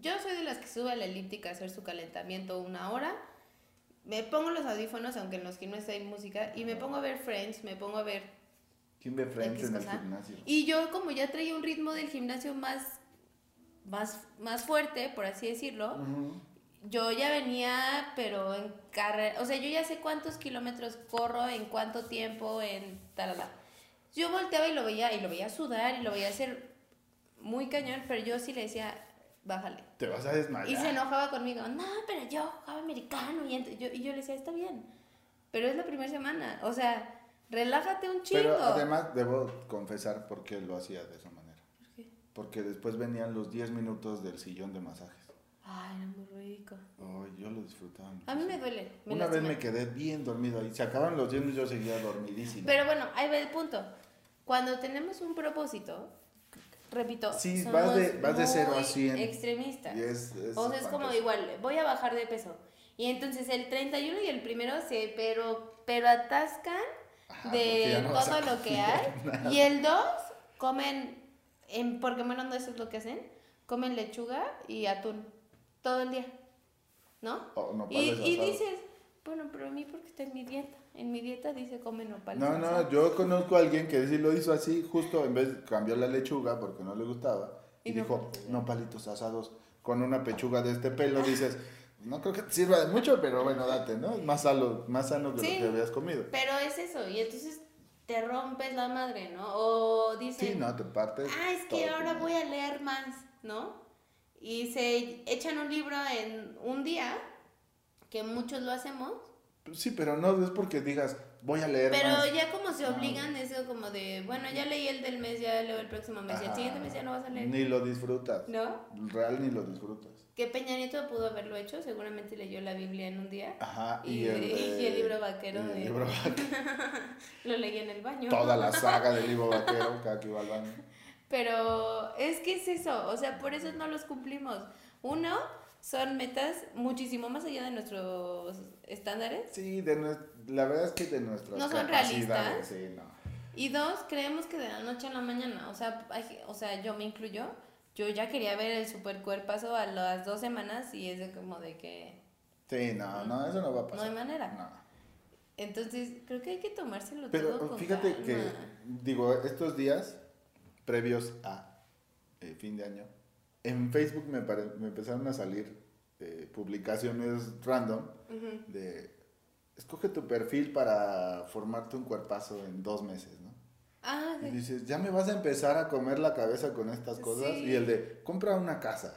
yo soy de las que sube a la elíptica a hacer su calentamiento una hora, me pongo los audífonos, aunque en los gimnasios hay música, y me pongo a ver Friends, me pongo a ver... ¿Quién ve Friends en el gimnasio? Y yo como ya traía un ritmo del gimnasio más, más, más fuerte, por así decirlo, Ujú. yo ya venía, pero en carrera, o sea, yo ya sé cuántos kilómetros corro, en cuánto tiempo, en talala. Yo volteaba y lo veía, y lo veía sudar, y lo veía hacer muy cañón, pero yo sí le decía, bájale. Te vas a desmayar. Y se enojaba conmigo, no, pero yo jugaba americano, y, yo, y yo le decía, está bien, pero es la primera semana, o sea, relájate un chingo. Pero además debo confesar por qué lo hacía de esa manera. ¿Por qué? Porque después venían los 10 minutos del sillón de masajes. Ay, era muy rico. Ay, yo lo disfrutaba. A mí me duele. me Una vez me quedé bien dormido ahí. Se acaban los 10 minutos, yo seguía dormidísimo. Pero bueno, ahí va el punto. Cuando tenemos un propósito, repito, Sí, somos vas de- vas de cero a muy 100. extremistas. Y es, es o sea, es como igual, voy a bajar de peso. Y entonces el 31 y el primero se pero pero atascan Ajá, de no todo lo que hay. nada. Y el 2 comen en porque bueno, no eso es lo que hacen, comen lechuga y atún todo el día. ¿No? Y, y dices, bueno, pero a mí porque está en mi dieta. En mi dieta dice come nopales. No, no, asados". yo conozco a alguien que sí lo hizo así, justo en vez cambió la lechuga porque no le gustaba y, Y dijo, nopalitos no palitos asados con una pechuga de este pelo, dices, no creo que te sirva de mucho, pero bueno, date, ¿no? Es más sano, más sano que Sí. lo que habías comido. Pero es eso, y entonces te rompes la madre, ¿no? O dicen, Sí, no, te partes. ah, es que ahora voy a leer más, ¿no? Y se echan un libro en un día, que muchos lo hacemos, Sí, pero no es porque digas, voy a leer pero más. ya como se obligan, eso como de, bueno, ya leí el del mes, ya leo el próximo mes, y el siguiente mes ya no vas a leer, Ni lo disfrutas. ¿no? Real ni lo disfrutas. Que Peña Nieto pudo haberlo hecho, seguramente leyó la Biblia en un día. Ajá, y, Y, el, de- y el libro vaquero el de- libro vaquero. Lo leí en el baño. Toda la saga del libro vaquero, cada que iba al baño. Pero es que es eso, o sea, por eso no los cumplimos. Uno, son metas muchísimo más allá de nuestros estándares. Sí, de nues- la verdad es que de nuestras No son capacidades, realistas. Sí, no. Y dos, creemos que de la noche a la mañana, o sea, hay- o sea, yo me incluyo, yo ya quería ver el super cuerpazo a las dos semanas y es de como de que... Sí, no, no, eso no va a No pasar. hay manera. No. Entonces, creo que hay que tomárselo todo Pero con fíjate calma. que, digo, estos días previos a eh, fin de año, en Facebook me, pare- me empezaron a salir eh, publicaciones random de escoge tu perfil para formarte un cuerpazo en dos meses, ¿no? Ah, Y de- dices, ya me vas a empezar a comer la cabeza con estas cosas. Sí. Y el de, compra una casa,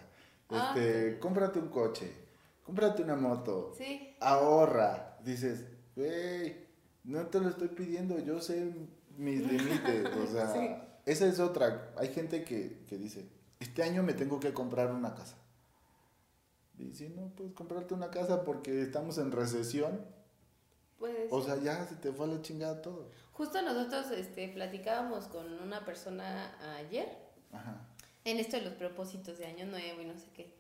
Ah, este, cómprate un coche, cómprate una moto, sí. ahorra. Dices, güey, no te lo estoy pidiendo, yo sé mis límites. O sea, Sí. esa es otra. Hay gente que, que dice, este año me tengo que comprar una casa. Y si no, puedes comprarte una casa porque estamos en recesión. Pues, O sea, ya se te fue a la chingada todo. justo nosotros este, platicábamos con una persona ayer Ajá. en esto de los propósitos de año nuevo y no sé qué.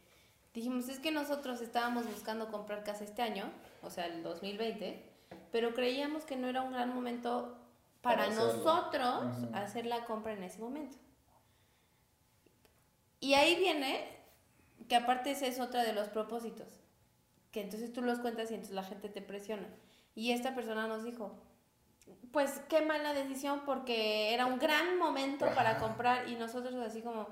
Dijimos, es que nosotros estábamos buscando comprar casa este año, o sea, el 2020, pero creíamos que no era un gran momento para, nosotros hacer la compra en ese momento. Y ahí viene que aparte esa es otra de los propósitos, que entonces tú los cuentas y entonces la gente te presiona. Y esta persona nos dijo, pues qué mala decisión porque era un gran momento para Ajá. comprar y nosotros así como,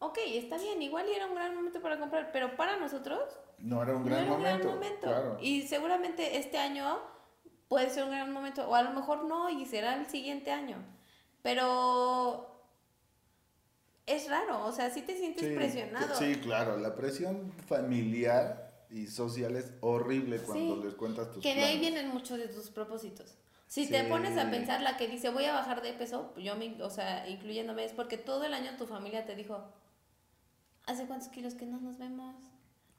ok, está bien, igual era un gran momento para comprar, pero para nosotros No era un no gran era un momento. gran momento. Claro. Y seguramente este año puede ser un gran momento, o a lo mejor no, y será el siguiente año. Pero es raro, o sea, sí te sientes Sí, presionado. Sí, claro, la presión familiar y social es horrible cuando Sí, les cuentas tus Que de ahí vienen muchos de tus propósitos. Si te pones a pensar la que dice voy a bajar de peso, yo me, o sea, incluyéndome, es porque todo el año tu familia te dijo, ¿hace cuántos kilos que no nos vemos?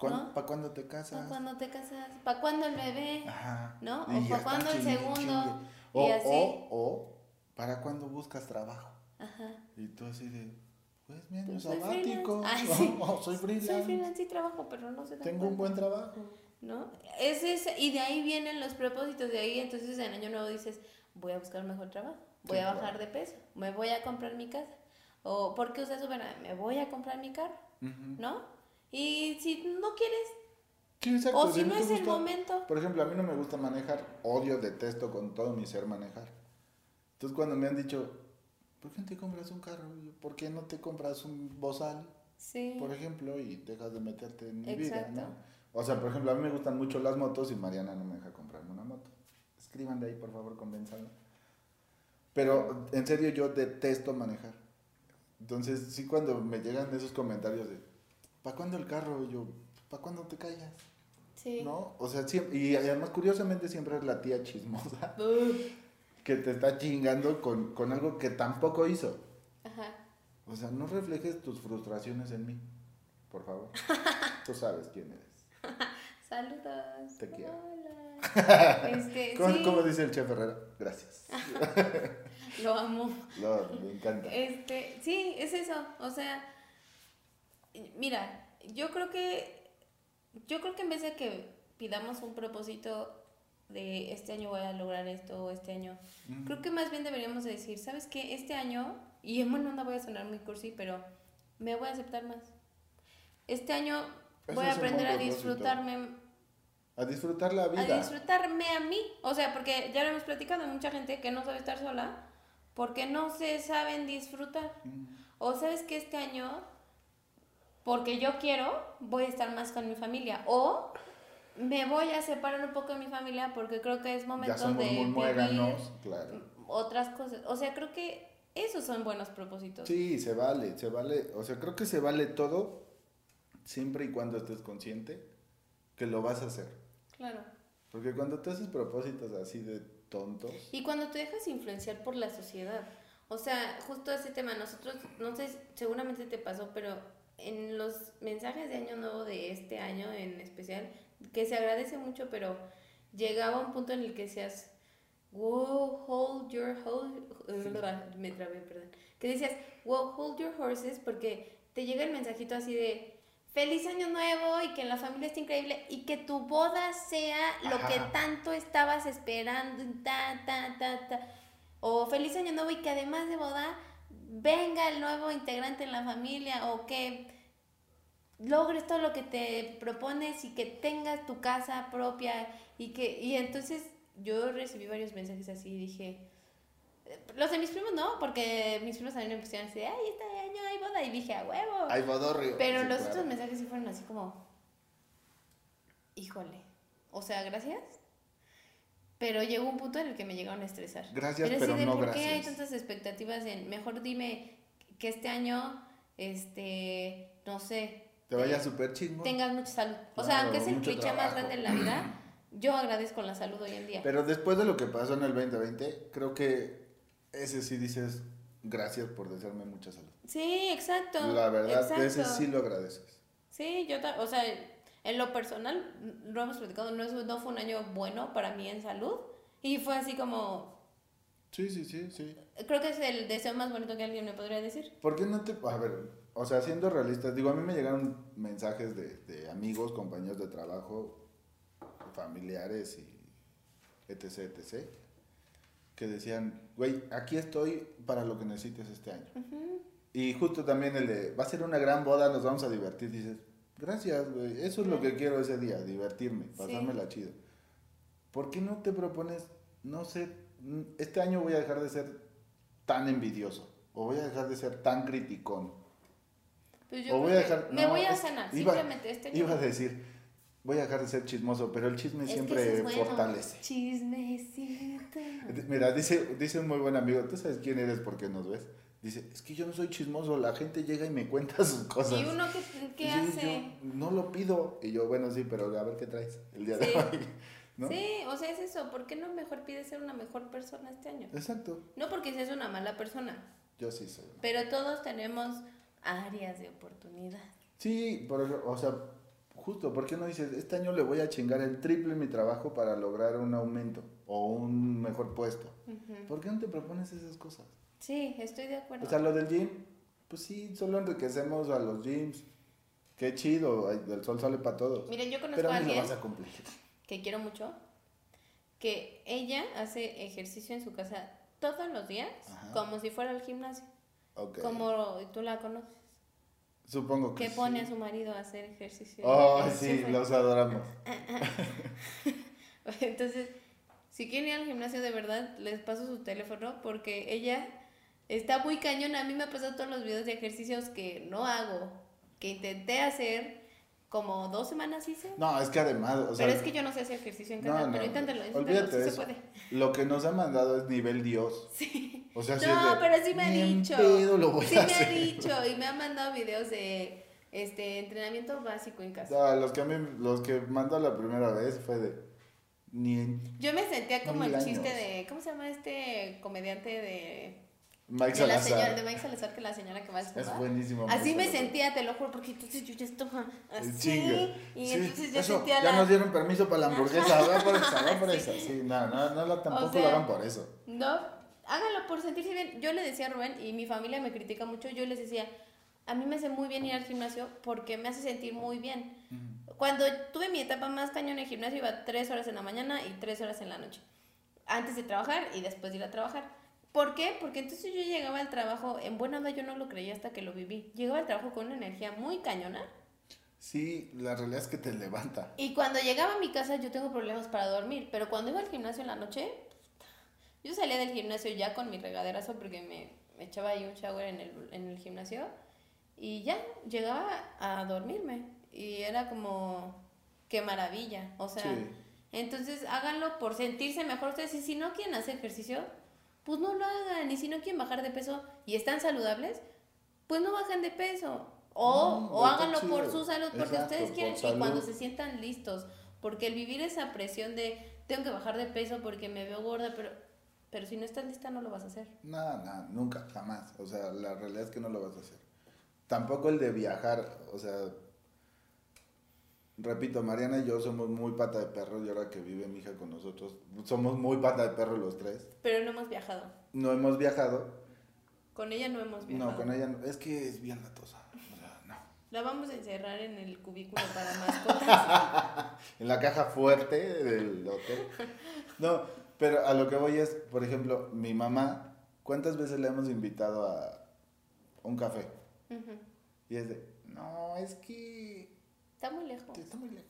¿No? ¿Para cuándo te casas? ¿Para cuándo te casas? ¿Para cuándo el bebé? Ajá. ¿No? O ¿para cuándo el segundo? Y O, así. o, o, ¿para cuándo buscas trabajo? Ajá. Y tú así de, pues mi año Pues soy sabático. freelance. Ay, sí. Soy freelance. Soy freelance y trabajo, pero no dan Tengo un buen cuenta, trabajo. ¿No? Es ese, y de ahí vienen los propósitos, de ahí entonces en año nuevo dices, voy a buscar un mejor trabajo, voy Sí, a bajar claro. de peso, me voy a comprar mi casa. O, ¿por qué usas Uber? Me voy a comprar mi carro, Ujú. ¿no? Y si no quieres, Sí, exacto, o si no es el gusta- momento, Por ejemplo, a mí no me gusta manejar, odio, detesto con todo mi ser manejar. Entonces cuando me han dicho, ¿por qué no te compras un carro? ¿Por qué no te compras un bozal, sí. por ejemplo, y dejas de meterte en mi vida, Exacto. ¿no? O sea, por ejemplo, a mí me gustan mucho las motos y Mariana no me deja comprarme una moto. Escriban de ahí, por favor, convénzanla. Pero en serio yo detesto manejar. Entonces, sí cuando me llegan esos comentarios de, ¿para cuándo el carro? Y yo, ¿para cuándo te callas? Sí. ¿No? O sea, siempre, y además curiosamente siempre es la tía chismosa Uf. Que te está chingando con, con algo que tampoco hizo. Ajá. O sea, no reflejes tus frustraciones en mí, por favor. Tú sabes quién eres. Saludos. Te quiero. Hola. Este, ¿Cómo, sí, cómo dice el chef Herrera? Gracias. lo amo. Lo, me encanta. Este, sí, es eso. O sea, mira, yo creo que, yo creo que en vez de que pidamos un propósito de este año voy a lograr esto o este año, Mm. creo que más bien deberíamos de decir, ¿sabes qué? Este año, y en buena onda voy a sonar muy cursi, pero me voy a aceptar más. Este año voy a aprender a propósito. disfrutarme A disfrutar la vida. a disfrutarme a mí. O sea, porque ya lo hemos platicado, mucha gente que no sabe estar sola porque no se saben disfrutar. Mm. O sabes que este año, porque yo quiero, voy a estar más con mi familia. O me voy a separar un poco de mi familia porque creo que es Ya momento somos de muy vivir claro. otras cosas. O sea, creo que esos son buenos propósitos. Sí, se vale, se vale. O sea, creo que se vale todo siempre y cuando estés consciente que lo vas a hacer. Claro. Porque cuando te haces propósitos así de tontos, Y cuando te dejas influenciar por la sociedad. O sea, justo ese tema, nosotros, no sé, seguramente te pasó, pero en los mensajes de Año Nuevo de este año en especial, que se agradece mucho, pero llegaba un punto en el que decías, wow, hold your, hold, me trabé, perdón, que decías, wow, hold your horses, porque te llega el mensajito así de, feliz año nuevo y que la familia esté increíble y que tu boda sea lo que tanto estabas esperando, ta, ta, ta, ta. O feliz año nuevo y que además de boda venga el nuevo integrante en la familia o que logres todo lo que te propones y que tengas tu casa propia y que y entonces yo recibí varios mensajes así y dije los de mis primos no porque mis primos también me pusieron así ay este año hay boda y dije a huevo hay bodorrio. pero Sí, los claro. otros mensajes sí fueron así como, híjole, o sea, gracias. Pero llegó un punto en el que me llegaron a estresar. Gracias, así pero de, no ¿por qué hay gracias. tantas expectativas en, mejor dime que este año, este, no sé, Te vaya súper chingo. tengas mucha salud. O sea, Claro, aunque es el cliché más trabajo. grande en la vida, yo agradezco la salud hoy en día. Pero después de lo que pasó en el 2020, creo que ese sí dices gracias por desearme mucha salud. sí, exacto. La verdad, exacto. ese sí lo agradeces. Sí, yo, o sea, en lo personal, lo hemos platicado, no, es- no fue un año bueno para mí en salud. Y fue así como, Sí, sí, sí, sí. creo que es el deseo más bonito que alguien me podría decir. ¿Por qué no te.? A ver, o sea, siendo realistas, digo, a mí me llegaron mensajes de, de amigos, compañeros de trabajo, familiares y etc, etc, que decían, güey, aquí estoy para lo que necesites este año. Y justo también el de, va a ser una gran boda, nos vamos a divertir, dices, gracias, güey, eso es lo que quiero ese día, divertirme, pasármela chido. ¿Por qué no te propones, no sé, este año voy a dejar de ser tan envidioso, o voy a dejar de ser tan criticón, Pues yo o voy a dejar... me no, voy a cenar, iba- simplemente este año. Iba a decir, voy a dejar de ser chismoso, pero el chisme Es siempre es bueno. fortalece. Chismecito. Mira, dice, dice un muy buen amigo, tú sabes quién eres porque nos ves. Dice, es que yo no soy chismoso, la gente llega y me cuenta sus cosas. ¿Y uno qué, qué Y hace? yo, no lo pido. Y yo, bueno, sí, pero a ver qué traes el día de hoy. ¿No? Sí, o sea, es eso. ¿Por qué no mejor pides ser una mejor persona este año? Exacto. No porque seas una mala persona, Yo sí soy. pero todos tenemos áreas de oportunidad. Sí, por o sea, justo, ¿por qué no dices, este año le voy a chingar el triple en mi trabajo para lograr un aumento o un mejor puesto? ¿Por qué no te propones esas cosas? Sí, estoy de acuerdo. O sea, lo del gym, pues sí, solo enriquecemos a los gyms. Qué chido, el sol sale para todos. Miren, yo conozco Pero a lo alguien vas a cumplir. que quiero mucho, que ella hace ejercicio en su casa todos los días, Ajá. como si fuera al gimnasio, Como tú la conoces, Supongo que que sí. pone a su marido a hacer ejercicio. Oh, sí, los adoramos. Entonces, si quieren ir al gimnasio de verdad, les paso su teléfono porque ella está muy cañona. A mí me ha pasado todos los videos de ejercicios que no hago, que intenté hacer, como dos semanas hice. No, es que además, o sea, pero es que yo no sé hacer ejercicio en casa, no, pero inténtalo, inténtalo, olvídate sí se puede. Lo que nos ha mandado es nivel Dios. Sí. O sea, No, es de, pero sí me ha "Ni en dicho. pedo lo voy sí a me ha hacer". dicho y me ha mandado videos de este entrenamiento básico en casa. No, los que a mí, los que mandó la primera vez fue de ni en Yo me sentía como el chiste años. de ¿cómo se llama este comediante de Mike de la Salazar. señora de Mike Salazar que la señora que va a Es buenísimo. Así me Salazar. sentía, te lo juro, porque entonces yo ya estaba así. Y Sí, entonces yo eso, sentía ya la. nos dieron permiso para la hamburguesa, va por esa, va por esa. Sí, no, no, no, la- tampoco sea, lo hagan por eso. No, háganlo por sentirse bien. Yo le decía a Rubén, y mi familia me critica mucho, yo les decía, a mí me hace muy bien ir al gimnasio porque me hace sentir muy bien. Cuando tuve mi etapa más cañón en el gimnasio, iba tres horas en la mañana y tres horas en la noche. Antes de trabajar y después de ir a trabajar. ¿Por qué? Porque entonces yo llegaba al trabajo, en buena onda yo no lo creía hasta que lo viví. Llegaba al trabajo con una energía muy cañona. Sí, la realidad es que te levanta. Y cuando llegaba a mi casa yo tengo problemas para dormir, pero cuando iba al gimnasio en la noche, yo salía del gimnasio ya con mi regaderazo porque me, me echaba ahí un shower en el, en el gimnasio y ya llegaba a dormirme y era como, qué maravilla, o sea, Sí. entonces háganlo por sentirse mejor ustedes y si no quieren hacer ejercicio, pues no lo hagan y si no quieren bajar de peso y están saludables, pues no bajan de peso. O, No, o háganlo por su salud, porque Exacto, ustedes quieren y cuando se sientan listos. Porque el vivir esa presión de tengo que bajar de peso porque me veo gorda, pero, pero si no estás lista no lo vas a hacer. Nada, nada, nunca, jamás. O sea, la realidad es que no lo vas a hacer. Tampoco el de viajar, o sea, repito, Mariana y yo somos muy pata de perro y ahora que vive mi hija con nosotros, somos muy pata de perro los tres. Pero no hemos viajado. No hemos viajado, Con ella no hemos viajado. no, con ella no, es que es bien latosa. O sea, no. La vamos a encerrar en el cubículo para mascotas. En la caja fuerte del hotel. No, pero a lo que voy es, por ejemplo, mi mamá, ¿cuántas veces le hemos invitado a un café? Y es de, no, es que Está muy lejos. está muy lejos.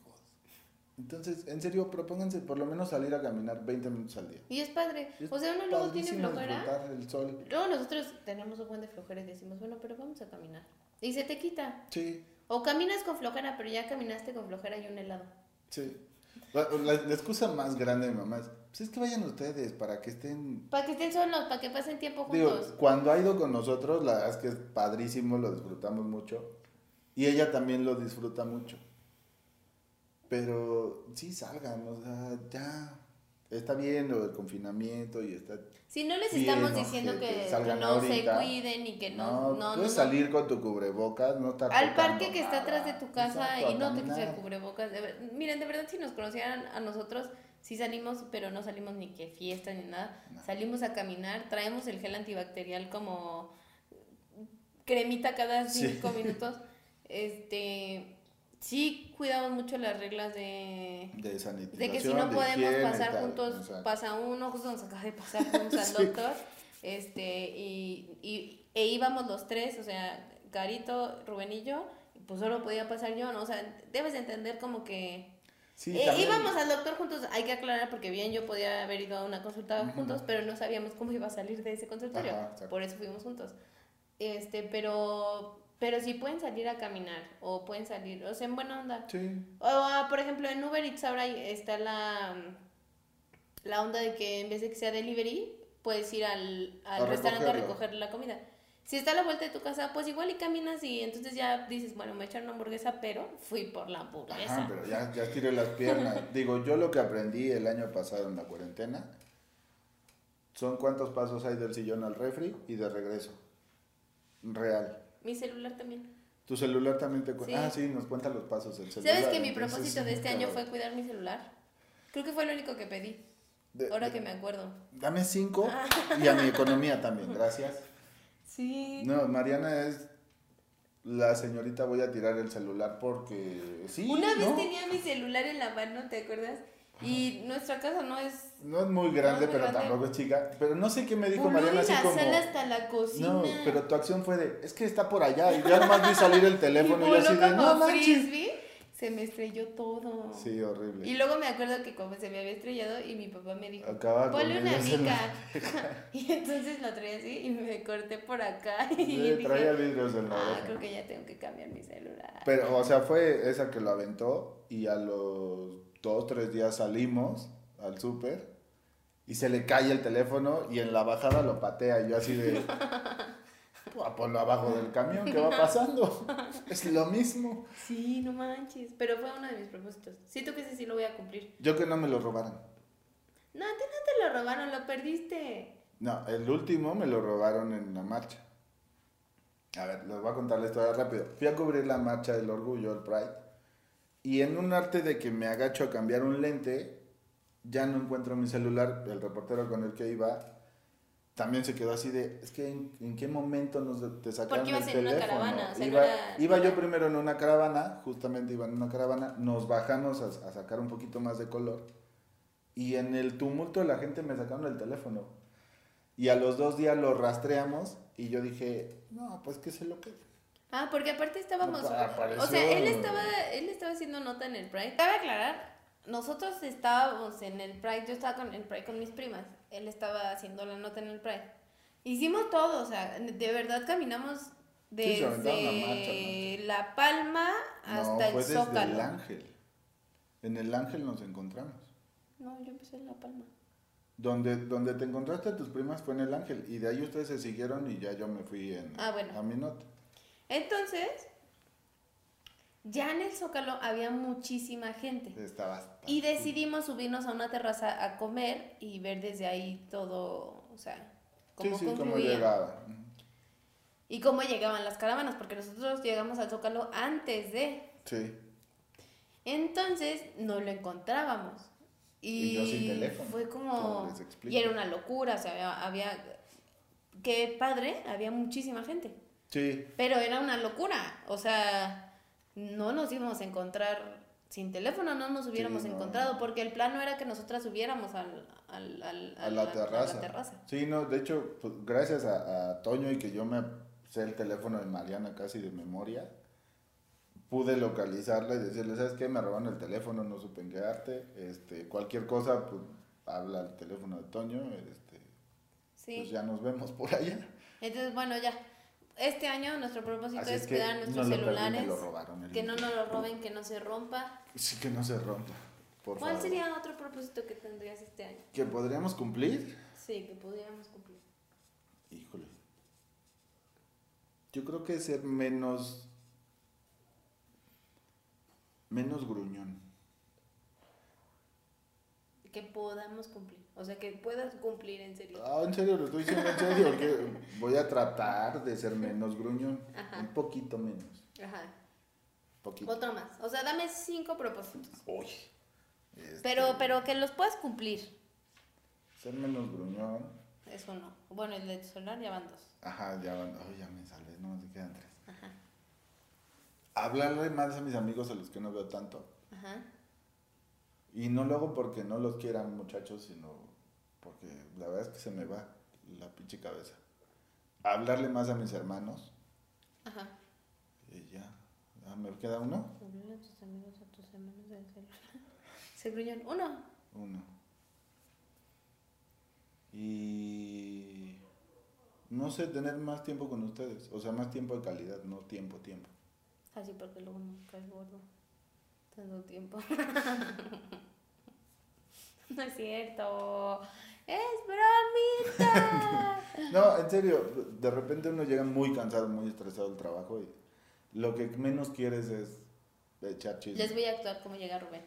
Entonces, en serio, propónganse por lo menos salir a caminar 20 minutos al día. Y es padre. Es O sea, uno luego tiene flojera. el sol. Luego nosotros tenemos un buen de flojera y decimos, bueno, pero vamos a caminar. Y se te quita. Sí, O caminas con flojera, pero ya caminaste con flojera y un helado. sí. La, la- la excusa más grande de mi mamá es, pues es que vayan ustedes para que estén... Para que estén solos, para que pasen tiempo Digo, juntos. cuando ha ido con nosotros, la verdad es que es padrísimo, lo disfrutamos mucho. Y ella también lo disfruta mucho. Pero sí salgan, o sea, ya. Está bien lo del confinamiento y está... Si no les Bien, estamos diciendo que, que no ahorita. se cuiden y que no. No, no, puedes no. salir con tu cubrebocas, no estar Al parque que está atrás de tu casa Exacto, y no te quites el cubrebocas. de ver- Miren, de verdad, si nos conocieran a nosotros, sí salimos, pero no salimos ni que fiesta ni nada. No. Salimos a caminar, traemos el gel antibacterial como cremita cada Sí. cinco minutos. Este. Sí, cuidamos mucho las reglas de. De sanitización, De que si no de podemos pasar tal, juntos, exacto. pasa uno, justo nos acaba de pasar juntos al Sí. doctor, este, y, y, e íbamos los tres, o sea, Garito, Rubén y yo, pues solo podía pasar yo, ¿no? O sea, debes de entender como que... Sí, Eh, íbamos al doctor juntos, hay que aclarar porque bien yo podía haber ido a una consulta juntos, pero no sabíamos cómo iba a salir de ese consultorio, Ajá, por eso fuimos juntos. Este, pero, pero sí pueden salir a caminar, o pueden salir, o sea, en buena onda. Sí, O, ah, por ejemplo, en Uber Eats ahora está la, la onda de que en vez de que sea delivery, puedes ir al, al A restaurante a recoger la comida. Si está a la vuelta de tu casa, pues igual y caminas y entonces ya dices, bueno, me voy a echar una hamburguesa, pero fui por la hamburguesa. Ajá, pero ya, ya estiré las piernas. Digo, yo lo que aprendí el año pasado en la cuarentena son cuántos pasos hay del sillón al refri y de regreso. Real. Mi celular también. Tu celular también te cuenta. Sí. Ah, sí, nos cuenta los pasos del celular. ¿Sabes que mi entonces, propósito de este año fue cuidar mi celular? Creo que fue lo único que pedí, De- ahora de- que me acuerdo. Dame cinco y a mi economía también, gracias. Sí. No, Mariana es la señorita voy a tirar el celular porque sí, Una vez ¿no? tenía mi celular en la mano, ¿te acuerdas? Y nuestra casa no es... No es muy grande, No es muy pero grande. tampoco es chica. Pero no sé qué me dijo Mariana la así como... sala hasta la cocina. No, pero tu acción fue de, es que está por allá. Y ya nomás vi salir el teléfono y, voló así de, no frisbee, se me estrelló todo. Sí, horrible. Y luego me acuerdo que como se me había estrellado y mi papá me dijo, Acaba ponle una mica. y entonces lo traía así y me corté por acá. Y Sí, dije, traía vidrios en la ah, creo que ya tengo que cambiar mi celular. Pero, o sea, fue esa que lo aventó y a los dos, tres días salimos al súper y se le cae el teléfono y en la bajada lo patea y yo así de... "Pues, ponlo abajo del camión, ¿qué va pasando? Es lo mismo. Sí, no manches. Pero fue uno de mis propósitos. Siento que ese sí lo voy a cumplir. Yo que no me lo robaran. No, a ti no te lo robaron, lo perdiste. No, el último me lo robaron en la marcha. A ver, les voy a contar la historia rápido. Fui a cubrir la marcha del orgullo, el Pride, y en un arte de que me agacho a cambiar un lente, ya no encuentro mi celular. El reportero con el que iba también se quedó así de, es que en, ¿en qué momento nos te sacaron Porque ibas el en una teléfono? caravana, o sea, no iba era- iba no yo primero en una caravana, justamente iba en una caravana, nos bajamos a, a sacar un poquito más de color y en el tumulto de la gente me sacaron el teléfono. Y a los dos días lo rastreamos y yo dije, no, pues que se lo quede. Ah, porque aparte estábamos. No, apareció- O sea, él estaba, él estaba haciendo nota en el Pride. Cabe aclarar, nosotros estábamos en el Pride, yo estaba con el Pride con mis primas. Él estaba haciendo la nota en el Pride. Hicimos todo, o sea, de verdad caminamos desde la marcha, La Palma no, hasta fue el desde Zócalo. el Ángel. En el Ángel nos encontramos. No, yo empecé en La Palma. Donde, donde te encontraste a tus primas fue en el Ángel. Y de ahí ustedes se siguieron y ya yo me fui en, Ah, bueno. a mi nota. Entonces, ya en el Zócalo había muchísima gente. Estaba hasta- Y decidimos subirnos a una terraza a comer y ver desde ahí todo, o sea, Sí, cómo sí, cómo concluía. llegaba. y cómo llegaban las caravanas, porque nosotros llegamos al Zócalo antes de. Sí. Entonces no lo encontrábamos. Y, Y yo sin teléfono, Fue como. ¿cómo? Y era una locura, o sea, había. había qué padre, había muchísima gente. Sí. Pero era una locura, o sea, no nos íbamos a encontrar sin teléfono, no nos hubiéramos Sí, no. encontrado, porque el plano era que nosotras subiéramos al, al, al- A la, terraza. a la terraza. Sí, no, de hecho, pues, gracias a, a Toño y que yo me sé el teléfono de Mariana casi de memoria, pude localizarla y decirle, ¿sabes qué? Me robaron el teléfono, no supe en qué arte, este, cualquier cosa, pues habla al teléfono de Toño, este, Sí. pues ya nos vemos por allá. Entonces, bueno, ya. Este año nuestro propósito Así es, que cuidar nuestros celulares, lo robaron el que no nos lo roben, que no se rompa. Sí, que no se rompa, por ¿Cuál favor. sería otro propósito que tendrías este año? ¿Que podríamos cumplir? Sí, que pudiéramos cumplir. Híjole. Yo creo que ser menos. menos gruñón. Que podamos cumplir. O sea, que puedas cumplir en serio. Ah, en serio, lo estoy diciendo en serio. Que voy a tratar de ser menos gruñón. Ajá. Un poquito menos. Ajá. Poquito. Otro más. O sea, dame cinco propósitos. Uy. Este, Pero, pero que los puedas cumplir. Ser menos gruñón. Eso no. Bueno, el de celular ya van dos. Ajá, ya van. Ay, ya me salvé, no, me quedan tres. Ajá. Hablarle más a mis amigos a los que no veo tanto. Ajá. Y no lo hago porque no los quieran muchachos, sino porque la verdad es que se me va la pinche cabeza. Hablarle más a mis hermanos. Ajá. Y ya. Ah, ¿Me queda uno? Hablarle a tus amigos, a tus hermanos del celular. Se gruñón. Uno. Uno. Y... No sé, tener más tiempo con ustedes. O sea, más tiempo de calidad, no tiempo, tiempo. Así porque luego me caes gordo. Tanto tiempo. no es cierto. ¡Es bromita! No, en serio, de repente uno llega muy cansado, muy estresado del trabajo y lo que menos quieres es echar chisme. Les voy a actuar como llega Rubén.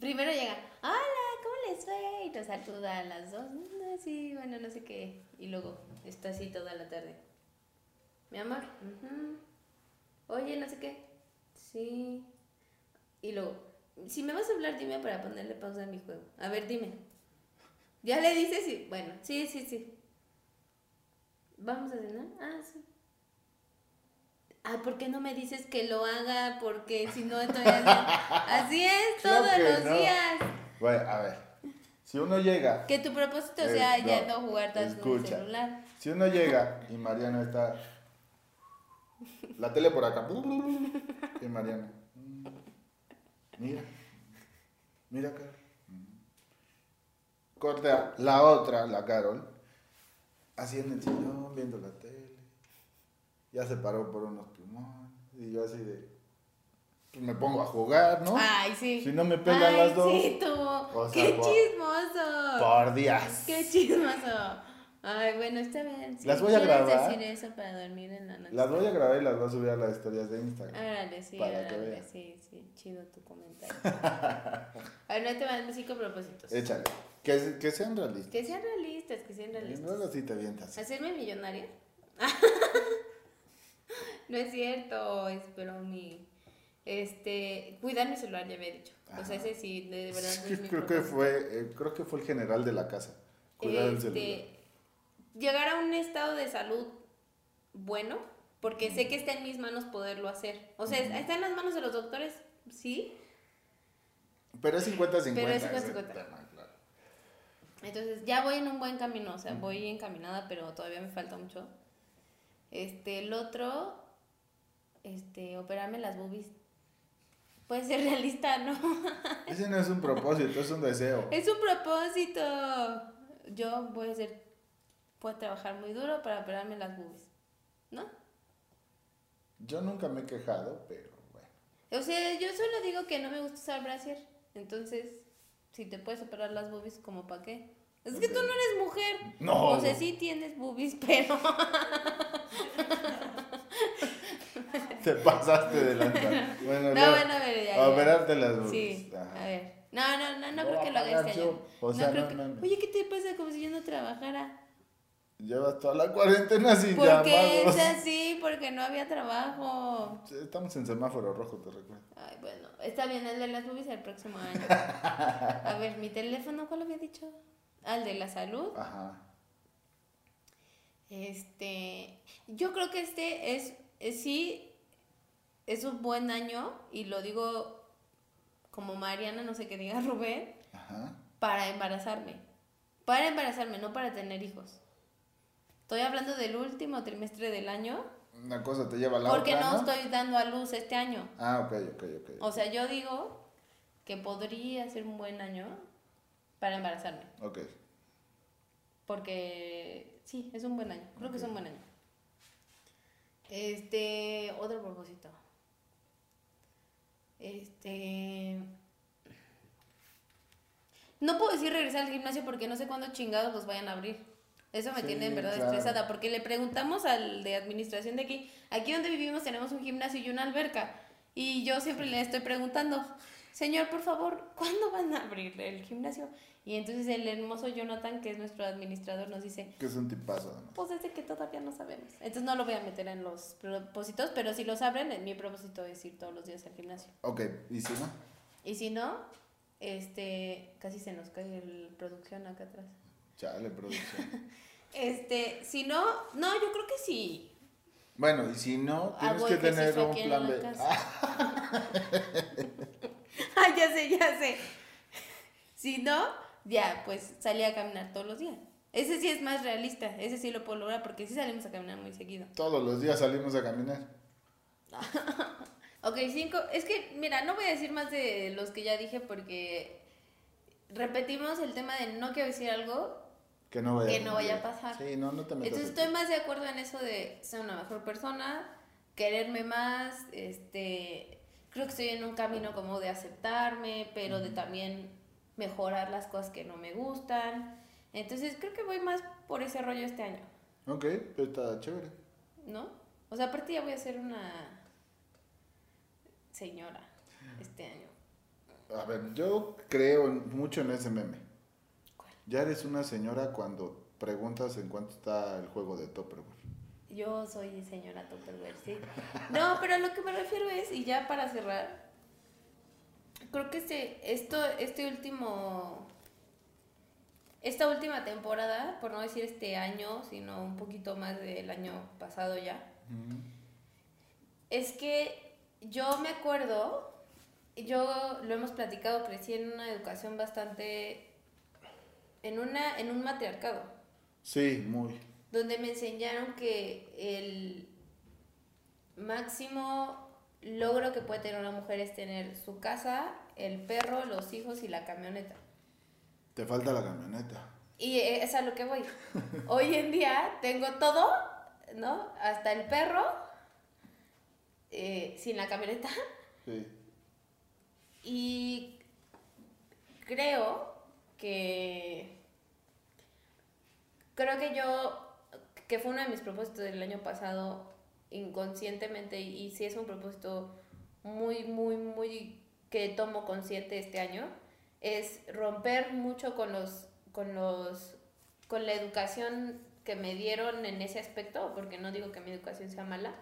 Primero llega, hola, ¿cómo les fue? Y nos saluda a las dos. "Mm, sí, bueno, no sé qué. Y luego está así toda la tarde. Mi amor, ujú. oye, no sé qué. Sí. Y luego, si me vas a hablar, dime para ponerle pausa a mi juego. A ver, dime. Ya le dices y, bueno, sí, sí, sí. ¿Vamos a cenar? Ah, sí. Ah, ¿por qué no me dices que lo haga? Porque si no estoy. Así es, todos los no. días. Bueno, a ver, si uno llega, Que tu propósito Eh, sea no, ya no jugar tanto en el escucha. celular. si uno llega y Mariana está, la tele por acá, y Mariana, mm, mira, mira acá. Corta la otra, la Carol, así en el sillón, viendo la tele. Ya se paró por unos plumones. Y yo así de. Pues me pongo a jugar, ¿no? Ay, sí. Si no me pelan Ay, las dos. Sí, tú. O sea, ¡Qué por- chismoso! Por Dios. ¡Qué chismoso! Ay, bueno, está bien. sí. Las voy a ¿Quieres grabar. decir eso para dormir en la noche? Las voy a grabar y las voy a subir a las historias de Instagram. Árale, sí, Para que árale, sí, sí, chido tu comentario. a ver, no te van cinco propósitos. Échale. Que, que sean realistas. Que sean realistas, que sean realistas. luego sí te vientas. ¿Hacerme millonaria? no es cierto, es mi Este, cuidar mi celular, ya había dicho. O sea, ese sí, de, verdad. Es no creo que fue, eh, creo que fue el general de la casa. Cuidar el celular. Llegar a un estado de salud bueno, porque sé que está en mis manos poderlo hacer. O sea, está en las manos de los doctores, sí. Pero es 50-50. Pero es ese 50-50. tema, claro. Entonces, ya voy en un buen camino, o sea, voy encaminada, pero todavía me falta mucho. Este, el otro, este, operarme las boobies. Puede ser realista, ¿no? Ese no es un propósito, es un deseo. Es un propósito. Yo voy a hacer, puedo trabajar muy duro para operarme las boobies, ¿no? Yo nunca me he quejado, pero bueno. O sea, yo solo digo que no me gusta usar brasier. Entonces, si te puedes operar las boobies, ¿como para qué? Es que tú no eres mujer. No. O sea, sí tienes boobies, pero... Te pasaste de lanza. Bueno, No, bueno, a ver, ya, a operarte las boobies. Sí, Ajá. a ver. No, no, no, no Lo creo que lo haga este yo. año. O sea, creo no que-. Oye, ¿qué te pasa como si yo no trabajara? Llevas toda la cuarentena sin es llamados. así, porque no había trabajo. Estamos en semáforo rojo, te recuerdo. Ay, bueno, está bien el de las boobies el próximo año. A ver, mi teléfono, ¿cuál había dicho? Al de la salud. Ajá. Este, yo creo que este es, es- sí, es un buen año y lo digo como Mariana, no sé qué diga Rubén, Ajá. para embarazarme. Para embarazarme, no para tener hijos. Estoy hablando del último trimestre del año Una cosa te lleva a la porque otra, no ¿no? estoy dando a luz este año. Ah, ok, ok, ok. O sea, yo digo que podría ser un buen año para embarazarme. Ok. Porque sí, es un buen año. Creo que es un buen año. Este, otro propósito. Este. No puedo decir regresar al gimnasio porque no sé cuándo chingados los vayan a abrir. Eso me Sí, tiene en verdad claro. estresada porque le preguntamos al de administración de aquí, aquí donde vivimos tenemos un gimnasio y una alberca. Y yo siempre le estoy preguntando, señor, por favor, ¿cuándo van a abrir el gimnasio? Y entonces el hermoso Jonathan, que es nuestro administrador, nos dice, Que es un tipazo, además. pues es de que todavía no sabemos. Entonces no lo voy a meter en los propósitos, pero si los abren, mi propósito es ir todos los días al gimnasio. Ok, ¿y si no? Y si no, este, casi se nos cae el producción acá atrás. Chale, producción. Este, si no, no, yo creo que sí. bueno, y si no, tienes Hago que tener un plan la B. Ah, Ah, ya sé, ya sé. Si no, ya, pues salí a caminar todos los días. Ese sí es más realista, ese sí lo puedo lograr porque sí salimos a caminar muy seguido. todos los días salimos a caminar. Ok, cinco. Es que, mira, no voy a decir más de los que ya dije porque repetimos el tema de no quiero decir algo. Que no vaya, Que no vaya a pasar. Sí, no, no te metas. Entonces en- estoy más de acuerdo en eso de ser una mejor persona, quererme más, este, creo que estoy en un camino como de aceptarme, pero de también mejorar las cosas que no me gustan. Entonces creo que voy más por ese rollo este año, Ok, pues está chévere. ¿no? O sea, aparte ya voy a ser una señora este año. A ver, yo creo mucho en ese meme. Ya eres una señora cuando preguntas en cuánto está el juego de Tupperware. Yo soy señora Tupperware, sí. No, pero a lo que me refiero es, y ya para cerrar, creo que este, esto, este último, esta última temporada, por no decir este año, sino un poquito más del año pasado ya, es que yo me acuerdo, yo lo hemos platicado, crecí en una educación bastante, en, una, en un matriarcado Sí, muy. donde me enseñaron que el máximo logro que puede tener una mujer es tener su casa, el perro, los hijos y la camioneta. Te falta la camioneta. Y es a lo que voy. Hoy en día tengo todo, ¿no? Hasta el perro, eh, sin la camioneta. Sí. Y creo que. Creo que yo. Que fue uno de mis propósitos del año pasado, inconscientemente, y, y sí es un propósito muy, muy, muy. que tomo consciente este año, es romper mucho con los. con los. con la educación que me dieron en ese aspecto, porque no digo que mi educación sea mala,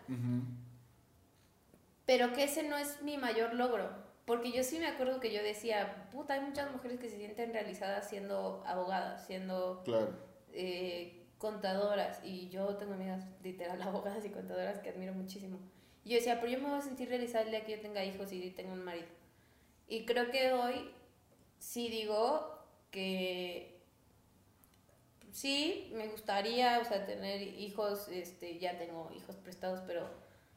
pero que ese no es mi mayor logro. Porque yo sí me acuerdo que yo decía, puta, hay muchas mujeres que se sienten realizadas siendo abogadas, siendo Claro. eh, contadoras. Y yo tengo amigas literal abogadas y contadoras que admiro muchísimo. Y yo decía, pero yo me voy a sentir realizada el día que yo tenga hijos y tenga un marido. Y creo que hoy sí digo que sí, me gustaría, o sea, tener hijos, este, ya tengo hijos prestados, pero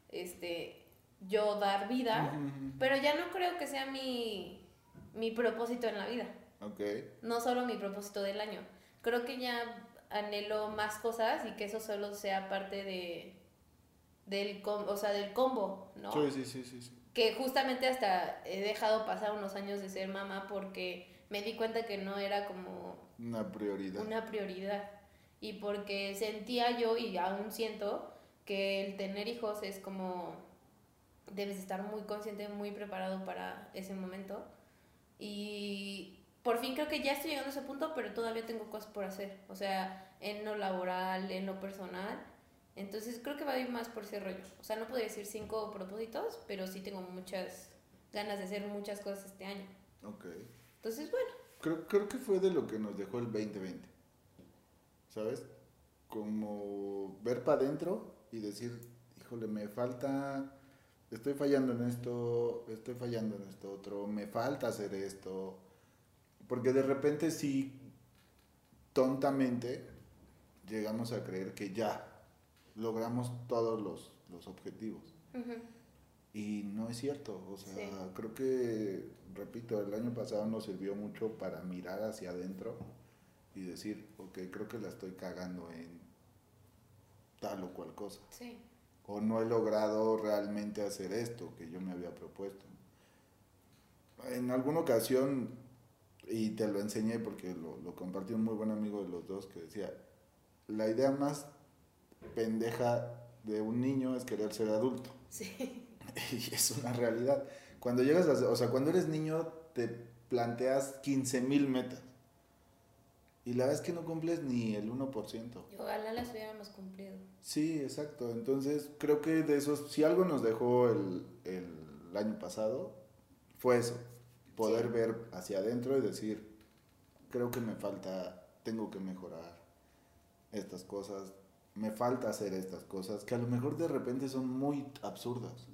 este, yo dar vida, pero ya no creo que sea mi, mi propósito en la vida, Ok. no solo mi propósito del año. Creo que ya anhelo más cosas y que eso solo sea parte de del com- o sea, del combo, ¿no? Sí, sí, sí, sí, sí. que justamente hasta he dejado pasar unos años de ser mamá porque me di cuenta que no era como Una prioridad. una prioridad y porque sentía yo y aún siento que el tener hijos es como debes estar muy consciente, muy preparado para ese momento y por fin creo que ya estoy llegando a ese punto, pero todavía tengo cosas por hacer, o sea, en lo laboral, en lo personal. Entonces creo que va a ir más por ese rollo. O sea, no podría decir cinco propósitos, pero sí tengo muchas ganas de hacer muchas cosas este año. Ok. Entonces, bueno, Creo, creo que fue de lo que nos dejó el 2020. ¿Sabes? Como ver para adentro y decir, híjole, me falta, estoy fallando en esto, estoy fallando en esto otro, me falta hacer esto. Porque de repente sí, tontamente, llegamos a creer que ya logramos todos los, los objetivos. Y no es cierto, o sea, Sí. creo que, repito, el año pasado nos sirvió mucho para mirar hacia adentro y decir, ok, creo que la estoy cagando en tal o cual cosa. sí, O no he logrado realmente hacer esto que yo me había propuesto. En alguna ocasión, y te lo enseñé porque lo, lo compartió un muy buen amigo de los dos que decía, la idea más pendeja de un niño es querer ser adulto. sí, Y es una realidad. Cuando llegas a, o sea, cuando eres niño te planteas 15 mil metas. Y la verdad es que no cumples ni el 1%. y ojalá las hubiéramos cumplido. Sí, exacto. Entonces creo que de esos, si algo nos dejó el, el año pasado, fue eso. Poder Sí. ver hacia adentro y decir, creo que me falta, tengo que mejorar estas cosas, me falta hacer estas cosas, que a lo mejor de repente son muy absurdas.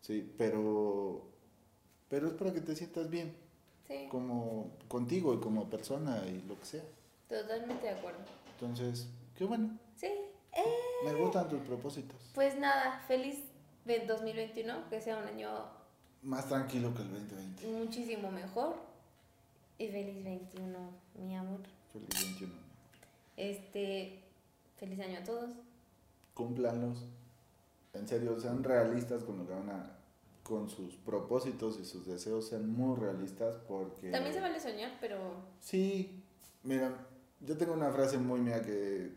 Sí, pero, pero es para que te sientas bien, Sí, como contigo y como persona y lo que sea. totalmente de acuerdo. Entonces, qué bueno, Sí, eh, me gustan tus propósitos. pues nada, feliz ve- 2021, que sea un año Más tranquilo que el 2020. muchísimo mejor. Y feliz 21, mi amor. Feliz 21. Este, feliz año a todos. Cúmplanlos. En serio, sean realistas con lo que van a con sus propósitos y sus deseos sean muy realistas porque... También se vale soñar, pero... Sí, mira, yo tengo una frase muy mía que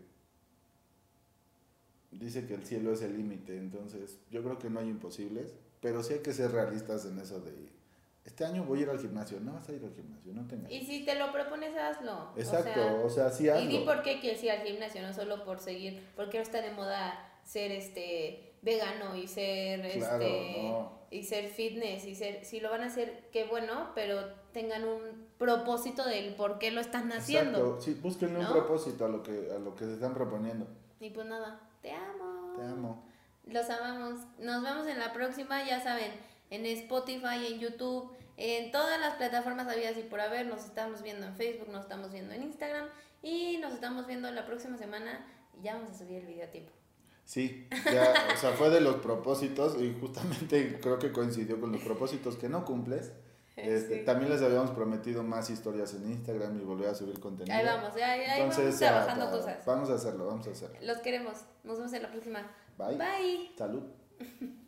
dice que el cielo es el límite, entonces yo creo que no hay imposibles, pero sí hay que ser realistas en eso de este año voy a ir al gimnasio, no vas a ir al gimnasio, no tengas. Y si te lo propones, hazlo. Exacto, o sea, sí hazlo. Y di por qué quieres ir al gimnasio, no solo por seguir, porque ahora está de moda ser este vegano y ser este y ser fitness y ser si lo van a hacer qué bueno pero tengan un propósito del por qué lo están haciendo. Exacto, sí, búsquenle un propósito a lo que a lo que se están proponiendo. Y pues nada te amo. Te amo. Los amamos. Nos vemos en la próxima ya saben en Spotify en YouTube en todas las plataformas habidas y por haber. Nos estamos viendo en Facebook nos estamos viendo en Instagram y nos estamos viendo la próxima semana. Y ya vamos a subir el video a tiempo Sí, ya, o sea, fue de los propósitos y justamente creo que coincidió con los propósitos que no cumples. Este, También les habíamos prometido más historias en Instagram y volver a subir contenido. Ahí vamos, ya, ahí vamos trabajando cosas. Vamos a hacerlo, vamos a hacerlo. Los queremos. Nos vemos en la próxima. Bye. Bye. Salud.